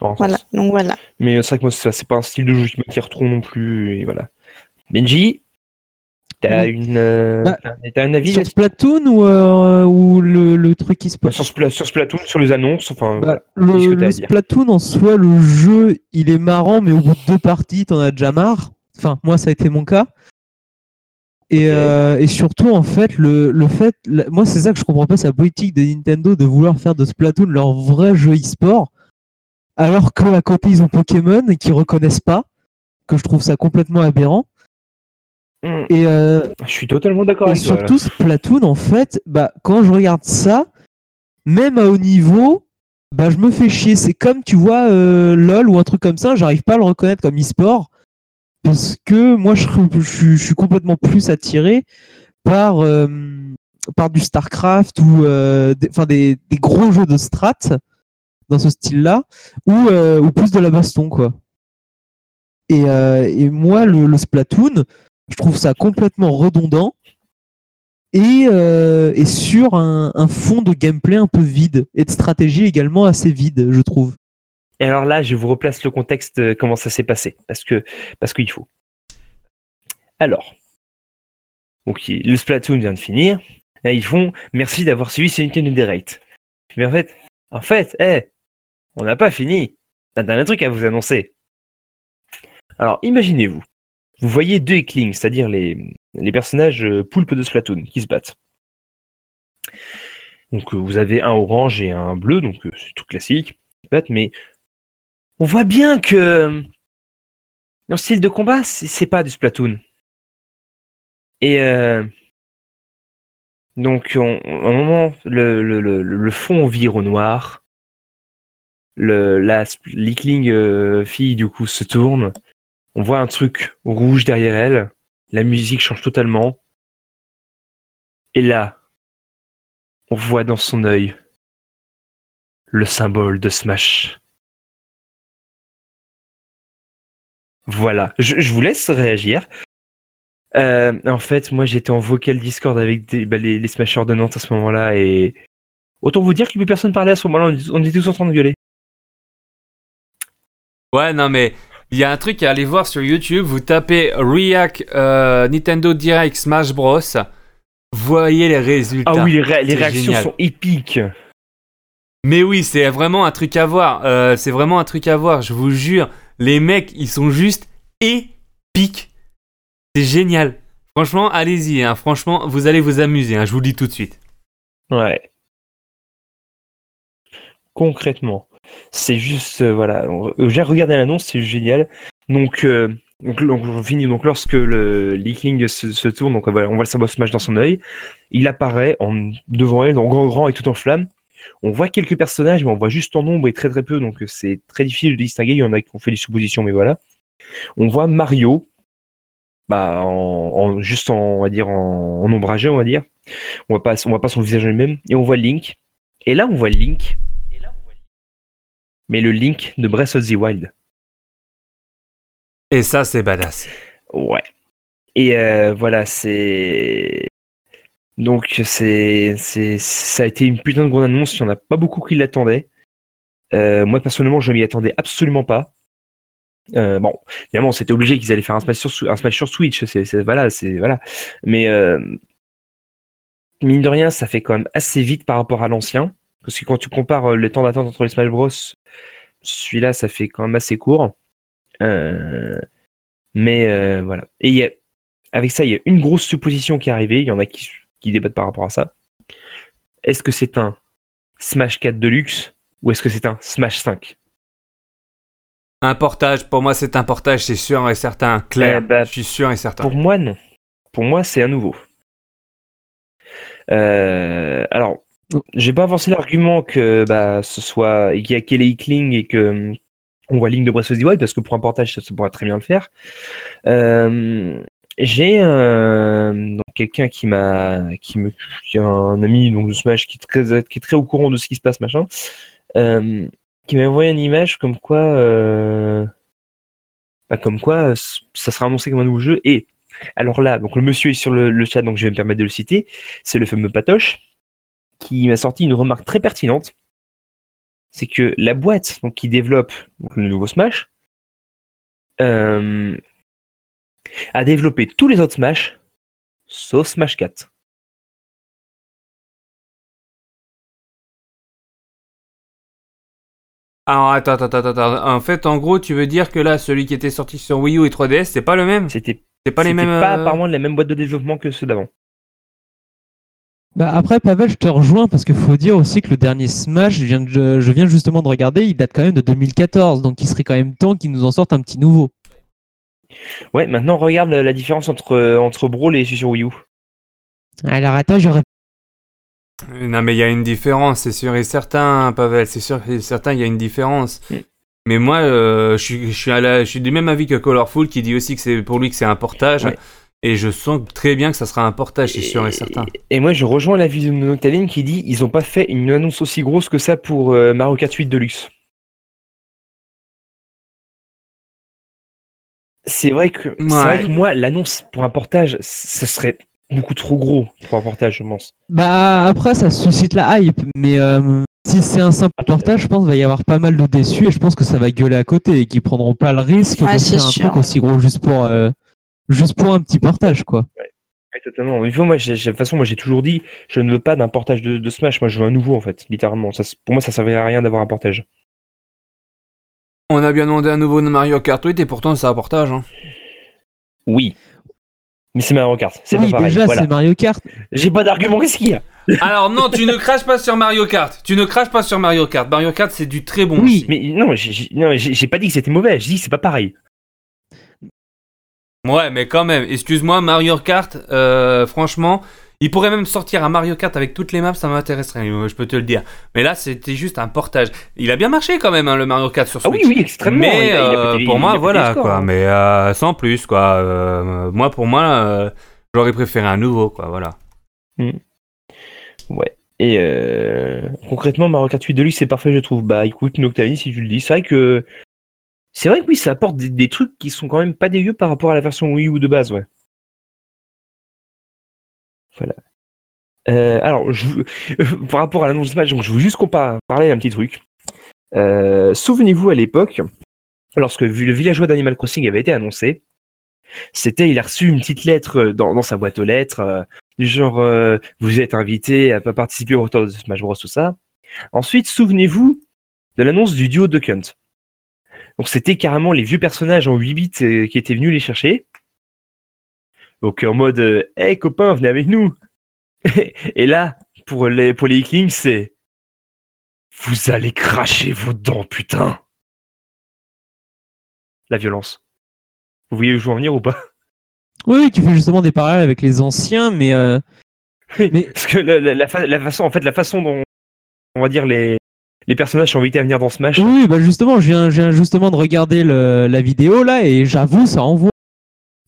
Voilà, donc voilà. Mais c'est vrai que moi, c'est pas un style de jeu qui m'attire trop non plus. Et voilà. Benji, t'as Oui. une, euh, Bah, t'as un avis Sur Splatoon ou, euh, ou le, le truc qui se Bah, passe sur, Spla- sur Splatoon, sur les annonces, enfin. Bah, le, le Splatoon en soi, le jeu, il est marrant, mais au bout de deux parties, t'en as déjà marre. Enfin, moi, ça a été mon cas. Et, euh, et surtout, en fait, le, le fait, la- moi, c'est ça que je comprends pas, c'est la politique de Nintendo de vouloir faire de Splatoon leur vrai jeu e-sport, alors que à côté, ils ont Pokémon et qu'ils reconnaissent pas, que je trouve ça complètement aberrant. Hmm, Et, euh, Je suis totalement d'accord avec toi. surtout, Splatoon, en fait, bah, quand je regarde ça, même à haut niveau, bah, je me fais chier. C'est comme, tu vois, euh, LOL ou un truc comme ça, j'arrive pas à le reconnaître comme e-sport. Parce que moi, je, je- je- je suis complètement plus attiré par, euh, par du StarCraft ou euh, des, enfin, des, des gros jeux de strat dans ce style-là, ou, euh, ou plus de la baston, quoi. Et, euh, et moi, le, le Splatoon, je trouve ça complètement redondant. et, euh, sur un, fond de gameplay un peu vide et de stratégie également assez vide, je trouve. Et alors là, je vous replace le contexte, euh, comment ça s'est passé, parce que parce qu'il faut. Alors, donc le Splatoon vient de finir. Ils font merci d'avoir suivi ce Nintendo Direct. Mais en fait, en fait, eh, on n'a pas fini. On a un truc à vous annoncer. Alors, imaginez-vous, vous voyez deux Eklings, c'est-à-dire les, personnages euh, poulpes de Splatoon qui se battent. Donc, euh, vous avez un orange et un bleu, donc euh, c'est tout classique. Mais on voit bien que leur style de combat, c'est pas du Splatoon. Et donc, on, à un moment, le, fond vire au noir. Le, la l'Ickling euh, fille, du coup, se tourne. On voit un truc rouge derrière elle. La musique change totalement. Et là, on voit dans son œil le symbole de Smash. Voilà, je, vous laisse réagir. Euh, en fait, moi j'étais en vocal Discord avec des- bah, les, les Smashers de Nantes à ce moment-là et autant vous dire que plus personne parlait à ce moment-là, on, on était tous en train de gueuler. Ouais, non, mais il y a un truc à aller voir sur YouTube. Vous tapez React euh, Nintendo Direct Smash Bros. Voyez les résultats. Ah oui, les, ré- les c'est réactions génial. sont épiques. Mais oui, c'est vraiment un truc à voir. Euh, c'est vraiment un truc à voir. Je vous jure, les mecs, ils sont juste épiques. C'est génial. Franchement, allez-y. hein. Franchement, vous allez vous amuser. hein. Je vous le dis tout de suite. Ouais. Concrètement, c'est juste, euh, voilà, j'ai regardé l'annonce, c'est génial. Donc, euh, donc, on finit, donc lorsque le Leaking se, tourne, donc on on voit le symbole Smash dans son œil, il apparaît en, devant elle, en grand grand et tout en flamme. On voit quelques personnages, mais on voit juste en nombre et très très peu, donc c'est très difficile de distinguer. Il y en a qui ont fait des suppositions, mais voilà. On voit Mario, bah, en, juste en, on va dire, en, en on va dire. On voit pas, on voit pas son visage lui-même. Et on voit Link. Et là, on voit Link. Mais le Link de Breath of the Wild. Et ça, c'est badass. Ouais. Et euh, voilà, c'est. Donc, c'est, c'est, ça a été une putain de grande annonce. Il n'y en a pas beaucoup qui l'attendaient. Euh, moi, personnellement, je m'y attendais absolument pas. Euh, bon, évidemment, c'était obligé qu'ils allaient faire un Smash sur, un Smash sur Switch. C'est, c'est- voilà, c'est, voilà. Mais, mine de rien, ça fait quand même assez vite par rapport à l'ancien. Parce que quand tu compares euh, le temps d'attente entre les Smash Bros, celui-là, ça fait quand même assez court. Euh, mais euh, voilà. Et il y a, avec ça, il y a une grosse supposition qui est arrivée. Il y en a qui, qui débattent par rapport à ça. Est-ce que c'est un Smash 4 Deluxe ou est-ce que c'est un Smash 5 Un portage, pour moi, c'est un portage, c'est sûr et certain. Clair, Eh bah, je suis sûr et certain. Pour moi, non. Pour moi, c'est un nouveau. Alors, j'ai pas avancé l'argument que bah, ce soit qu'il y a Kelly Ickling et que hum, on voit Link de the Wild parce que pour un portage, ça, ça pourrait très bien le faire. Euh, j'ai quelqu'un qui m'a qui me qui est un ami donc de Smash qui est très qui est très au courant de ce qui se passe machin euh, qui m'a envoyé une image comme quoi euh, bah, comme quoi ça sera annoncé comme un nouveau jeu et alors là donc le monsieur est sur le chat donc je vais me permettre de le citer c'est le fameux Patoche qui m'a sorti une remarque très pertinente c'est que la boîte donc, qui développe donc, le nouveau Smash euh, a développé tous les autres Smash sauf Smash 4. Alors, attends, attends, attends, attends. En fait, en gros, tu veux dire que là, celui qui était sorti sur Wii U et 3DS, c'est pas le même? C'était C'est pas les mêmes. pas euh, apparemment la même boîte de développement que ceux d'avant. Bah après, Pavel, je te rejoins parce qu'il faut dire aussi que le dernier Smash, je viens, de- je viens justement de regarder, il date quand même de 2014, donc il serait quand même temps qu'ils nous en sortent un petit nouveau. Ouais, maintenant regarde la, différence entre, entre Brawl et celui sur Wii U. Alors attends, j'aurais. Non, mais il y a une différence, c'est sûr et certain, Pavel. C'est sûr et certain, il y a une différence. Mm. Mais moi, euh, je, suis, je, suis à la- je suis du même avis que Colorful qui dit aussi que c'est pour lui que c'est un portage. Ouais. Et je sens très bien que ça sera un portage, c'est sûr et certain. Et moi, je rejoins la vision de Noctaline qui dit ils ont pas fait une annonce aussi grosse que ça pour euh, Mario Kart 8 Deluxe. C'est vrai que c'est vrai que moi l'annonce pour un portage, ce serait beaucoup trop gros pour un portage, je pense. Bah après ça suscite la hype, mais euh, si c'est un simple portage, je pense qu'il va y avoir pas mal de déçus et je pense que ça va gueuler à côté et qu'ils prendront pas le risque Ouais, de faire un sûr. truc aussi gros juste pour euh, juste pour un petit portage quoi. Ouais, totalement. Mais moi, j'ai- j'ai- de toute façon, moi, j'ai toujours dit, je ne veux pas d'un portage de, de Smash. Moi, je veux un nouveau, en fait, littéralement. Ça, pour moi, ça servait à rien d'avoir un portage. On a bien demandé un nouveau Mario Kart 8 et pourtant c'est un portage. Hein. Oui. Mais c'est Mario Kart. C'est Oui pas pareil. déjà voilà. c'est Mario Kart. J'ai pas d'argument. Qu'est-ce qu'il y a? Alors non, tu ne craches pas sur Mario Kart. Tu ne craches pas sur Mario Kart. Mario Kart c'est du très bon. Oui. aussi. Mais non, j'ai- j'ai non, j'ai- j'ai pas dit que c'était mauvais. J'ai dit que c'est pas pareil. Ouais, mais quand même, excuse-moi, Mario Kart, euh, franchement, il pourrait même sortir un Mario Kart avec toutes les maps, ça m'intéresserait, je peux te le dire. Mais là, c'était juste un portage. Il a bien marché quand même, hein, le Mario Kart sur Ah Switch. oui, oui, extrêmement. Mais Il a- il a euh, pété- pour moi, voilà, scores, quoi. hein. Mais euh, sans plus, quoi. Euh, moi, pour moi, euh, j'aurais préféré un nouveau, quoi, voilà. Ouais. Et concrètement, Mario Kart 8 Deluxe, c'est parfait, je trouve. Bah écoute, Noctani, si tu le dis, c'est vrai que. C'est vrai que oui, ça apporte des, trucs qui sont quand même pas dégueux par rapport à la version Wii U de base, ouais. Voilà. Euh, alors, par rapport à l'annonce de match, je veux juste qu'on par- parler d'un petit truc. Euh, Souvenez-vous à l'époque, lorsque le villageois d'Animal Crossing avait été annoncé, c'était, il a reçu une petite lettre euh, dans, sa boîte aux lettres, du genre, vous êtes invité à participer au retour de Smash Bros, tout ça. Ensuite, souvenez-vous de l'annonce du duo Duck Hunt. Donc, c'était carrément les vieux personnages en 8 bits euh, qui étaient venus les chercher. Donc, en mode, euh, hey copains, venez avec nous. Et là, pour les, pour les Kings, c'est, vous allez cracher vos dents, putain. La violence. Vous voyez où je veux en venir ou pas? Oui, oui, tu fais justement des parallèles avec les anciens, mais euh, Mais- Parce que la, la- la fa- la façon, en fait, la façon dont, on va dire, les, les personnages sont invités à venir dans Smash, oui, bah justement, je viens, je viens justement de regarder le- la vidéo là et j'avoue, ça envoie.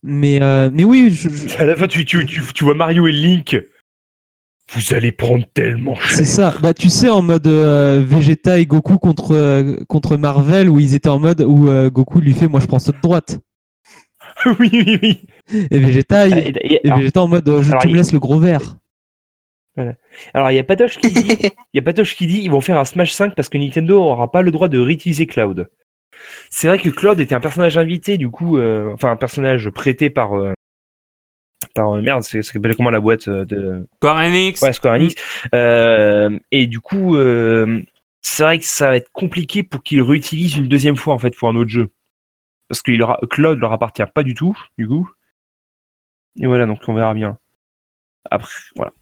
Mais euh, mais oui, je- je- à la fin, tu, tu, tu, tu vois Mario et Link. Vous allez prendre tellement cher. c'est ça. Bah tu sais en mode euh, Vegeta et Goku contre euh, contre Marvel où ils étaient en mode où euh, Goku lui fait moi je prends saute droite oui, oui, oui. et Vegeta il- Et- et- et alors, Vegeta en mode je, tu me il- laisses le gros alors, il y a Patoche qui dit, il y a Patoche qui dit, ils vont faire un Smash 5 parce que Nintendo aura pas le droit de réutiliser Cloud. C'est vrai que Cloud était un personnage invité, du coup, euh, enfin un personnage prêté par, euh, par euh, merde, c'est comment la boîte de Square Enix. Ouais, Square Enix. Euh, et du coup, euh, c'est vrai que ça va être compliqué pour qu'ils réutilisent une deuxième fois en fait pour un autre jeu, parce que il aura, Cloud leur appartient pas du tout, du coup. Et voilà, donc on verra bien. Après, voilà.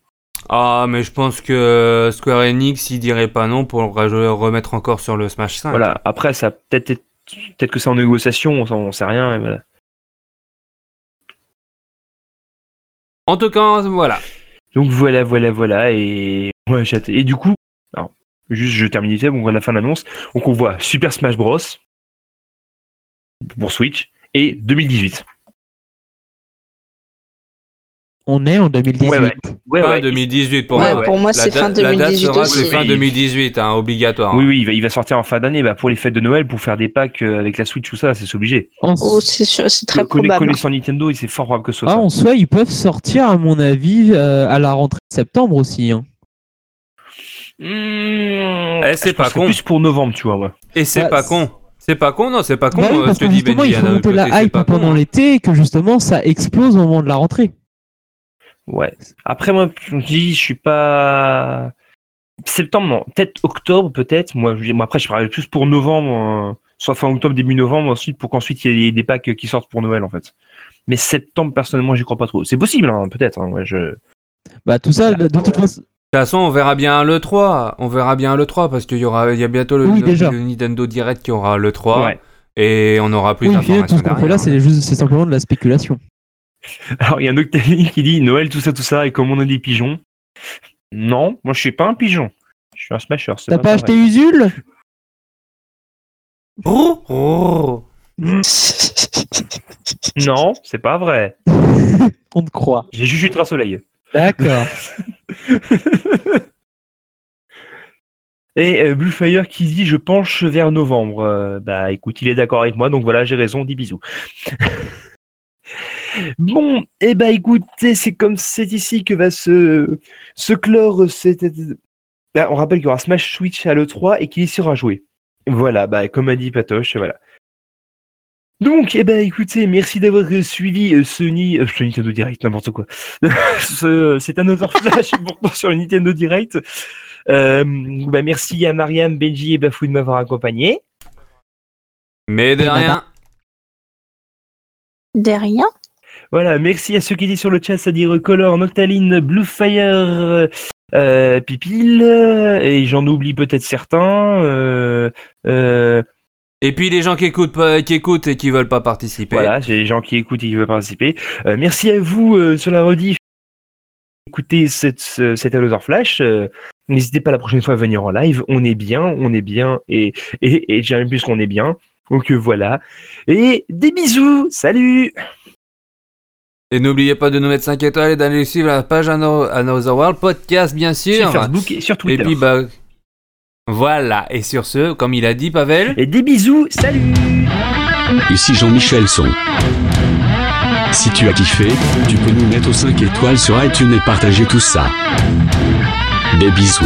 Ah, mais je pense que Square Enix, il dirait pas non pour le remettre encore sur le Smash 5. Voilà. Après, ça peut-être être- peut-être que c'est en négociation, on, on sait rien. Et voilà. En tout cas, voilà. Donc voilà, voilà, voilà. Et ouais. Et du coup, alors, juste je termine bon, on voit la fin de l'annonce. Donc on voit Super Smash Bros pour Switch et 2018. On est en 2018. Ouais, ouais. Ouais, Fin ouais. 2018 pour Ouais, moi. pour moi, La c'est fin La date 2018 sera aussi. c'est fin 2018, hein, obligatoire. Oui, oui, il va, il va sortir en fin d'année bah, pour les fêtes de Noël, pour faire des packs euh, avec la Switch, tout ça, c'est obligé. En, Oh, c'est très Conna- probable. Connaissant Nintendo, c'est fort probable que ce soit ah, ça. en soi, ils peuvent sortir à mon avis euh, à la rentrée de septembre aussi. hein. Mmh, Eh, c'est pas con. Plus pour novembre, tu vois. Ouais. Et c'est Bah, pas con. C'est pas con, non, c'est pas con, Bah oui, euh, parce ce que justement, Benji. il faut hein, monter la hype pendant con. l'été et que justement ça explose au moment de la rentrée. Ouais. Après, moi, je me dis, je suis pas. Septembre, non. Peut-être octobre, peut-être. Moi, je- moi, après, je parlerai plus pour novembre, euh, soit fin octobre, début novembre, ensuite, pour qu'ensuite il y ait des packs qui sortent pour Noël, en fait. Mais septembre, personnellement, j'y crois pas trop. C'est possible, hein, peut-être. hein, ouais, je... Bah tout ça, de toute façon, De toute façon, on verra bien le 3. On verra bien le 3 parce qu'il y aura, il y a bientôt le, Oui, le- déjà. le Nintendo Direct qui aura le 3 Ouais. et on aura plus oui, finalement, tout d'informations ce qu'on fait là, c'est juste, c'est simplement de la spéculation. Alors, il y a un Octali qui dit Noël, tout ça, tout ça, et comme on a des pigeons. Non, moi, je suis pas un pigeon. Je suis un smasher. T'as pas acheté Usul? Oh, oh. Non, c'est pas vrai. On te croit. J'ai juste Ultra Soleil. D'accord. Et euh, Bluefire qui dit je penche vers novembre. Euh, bah écoute, il est d'accord avec moi, donc voilà, j'ai raison, dis bisous. Bon, eh ben écoutez, c'est comme c'est ici que va se, se clore cette... Ben, on rappelle qu'il y aura Smash Switch à l'E3 et qu'il y sera joué. Voilà, bah comme a dit Patoche, voilà. Donc, eh ben écoutez, merci d'avoir suivi euh, Sony, euh, ce Nintendo Direct, n'importe quoi. Ce- c'est un autre flash pourtant sur le Nintendo Direct. Euh, bah, merci à Mariam, Benji et Bafou de m'avoir accompagné. Mais de Eh ben, rien. Voilà, merci à ceux qui étaient sur le chat, c'est-à-dire Color, Noctaline, Bluefire, euh, Pipil, et j'en oublie peut-être certains. Euh, euh, Et puis les gens qui écoutent, pas, qui écoutent et qui veulent pas participer. voilà, j'ai les gens qui écoutent et qui veulent participer. Euh, merci à vous sur la rediff. Écoutez cette, ce- cet Another Flash. N'hésitez pas la prochaine fois à venir en live. On est bien, on est bien, et, et, et j'ai plus qu'on est bien. Donc voilà. Et des bisous, salut Et n'oubliez pas de nous mettre 5 étoiles et d'aller suivre la page Ano- Another World Podcast, bien sûr. Sur Facebook et sur et Twitter. puis, bah. Voilà. Et sur ce, comme il a dit, Pavel. Et des bisous, salut Ici Jean-Michel Son. Si tu as kiffé, tu peux nous mettre 5 étoiles sur iTunes et partager tout ça. Des bisous.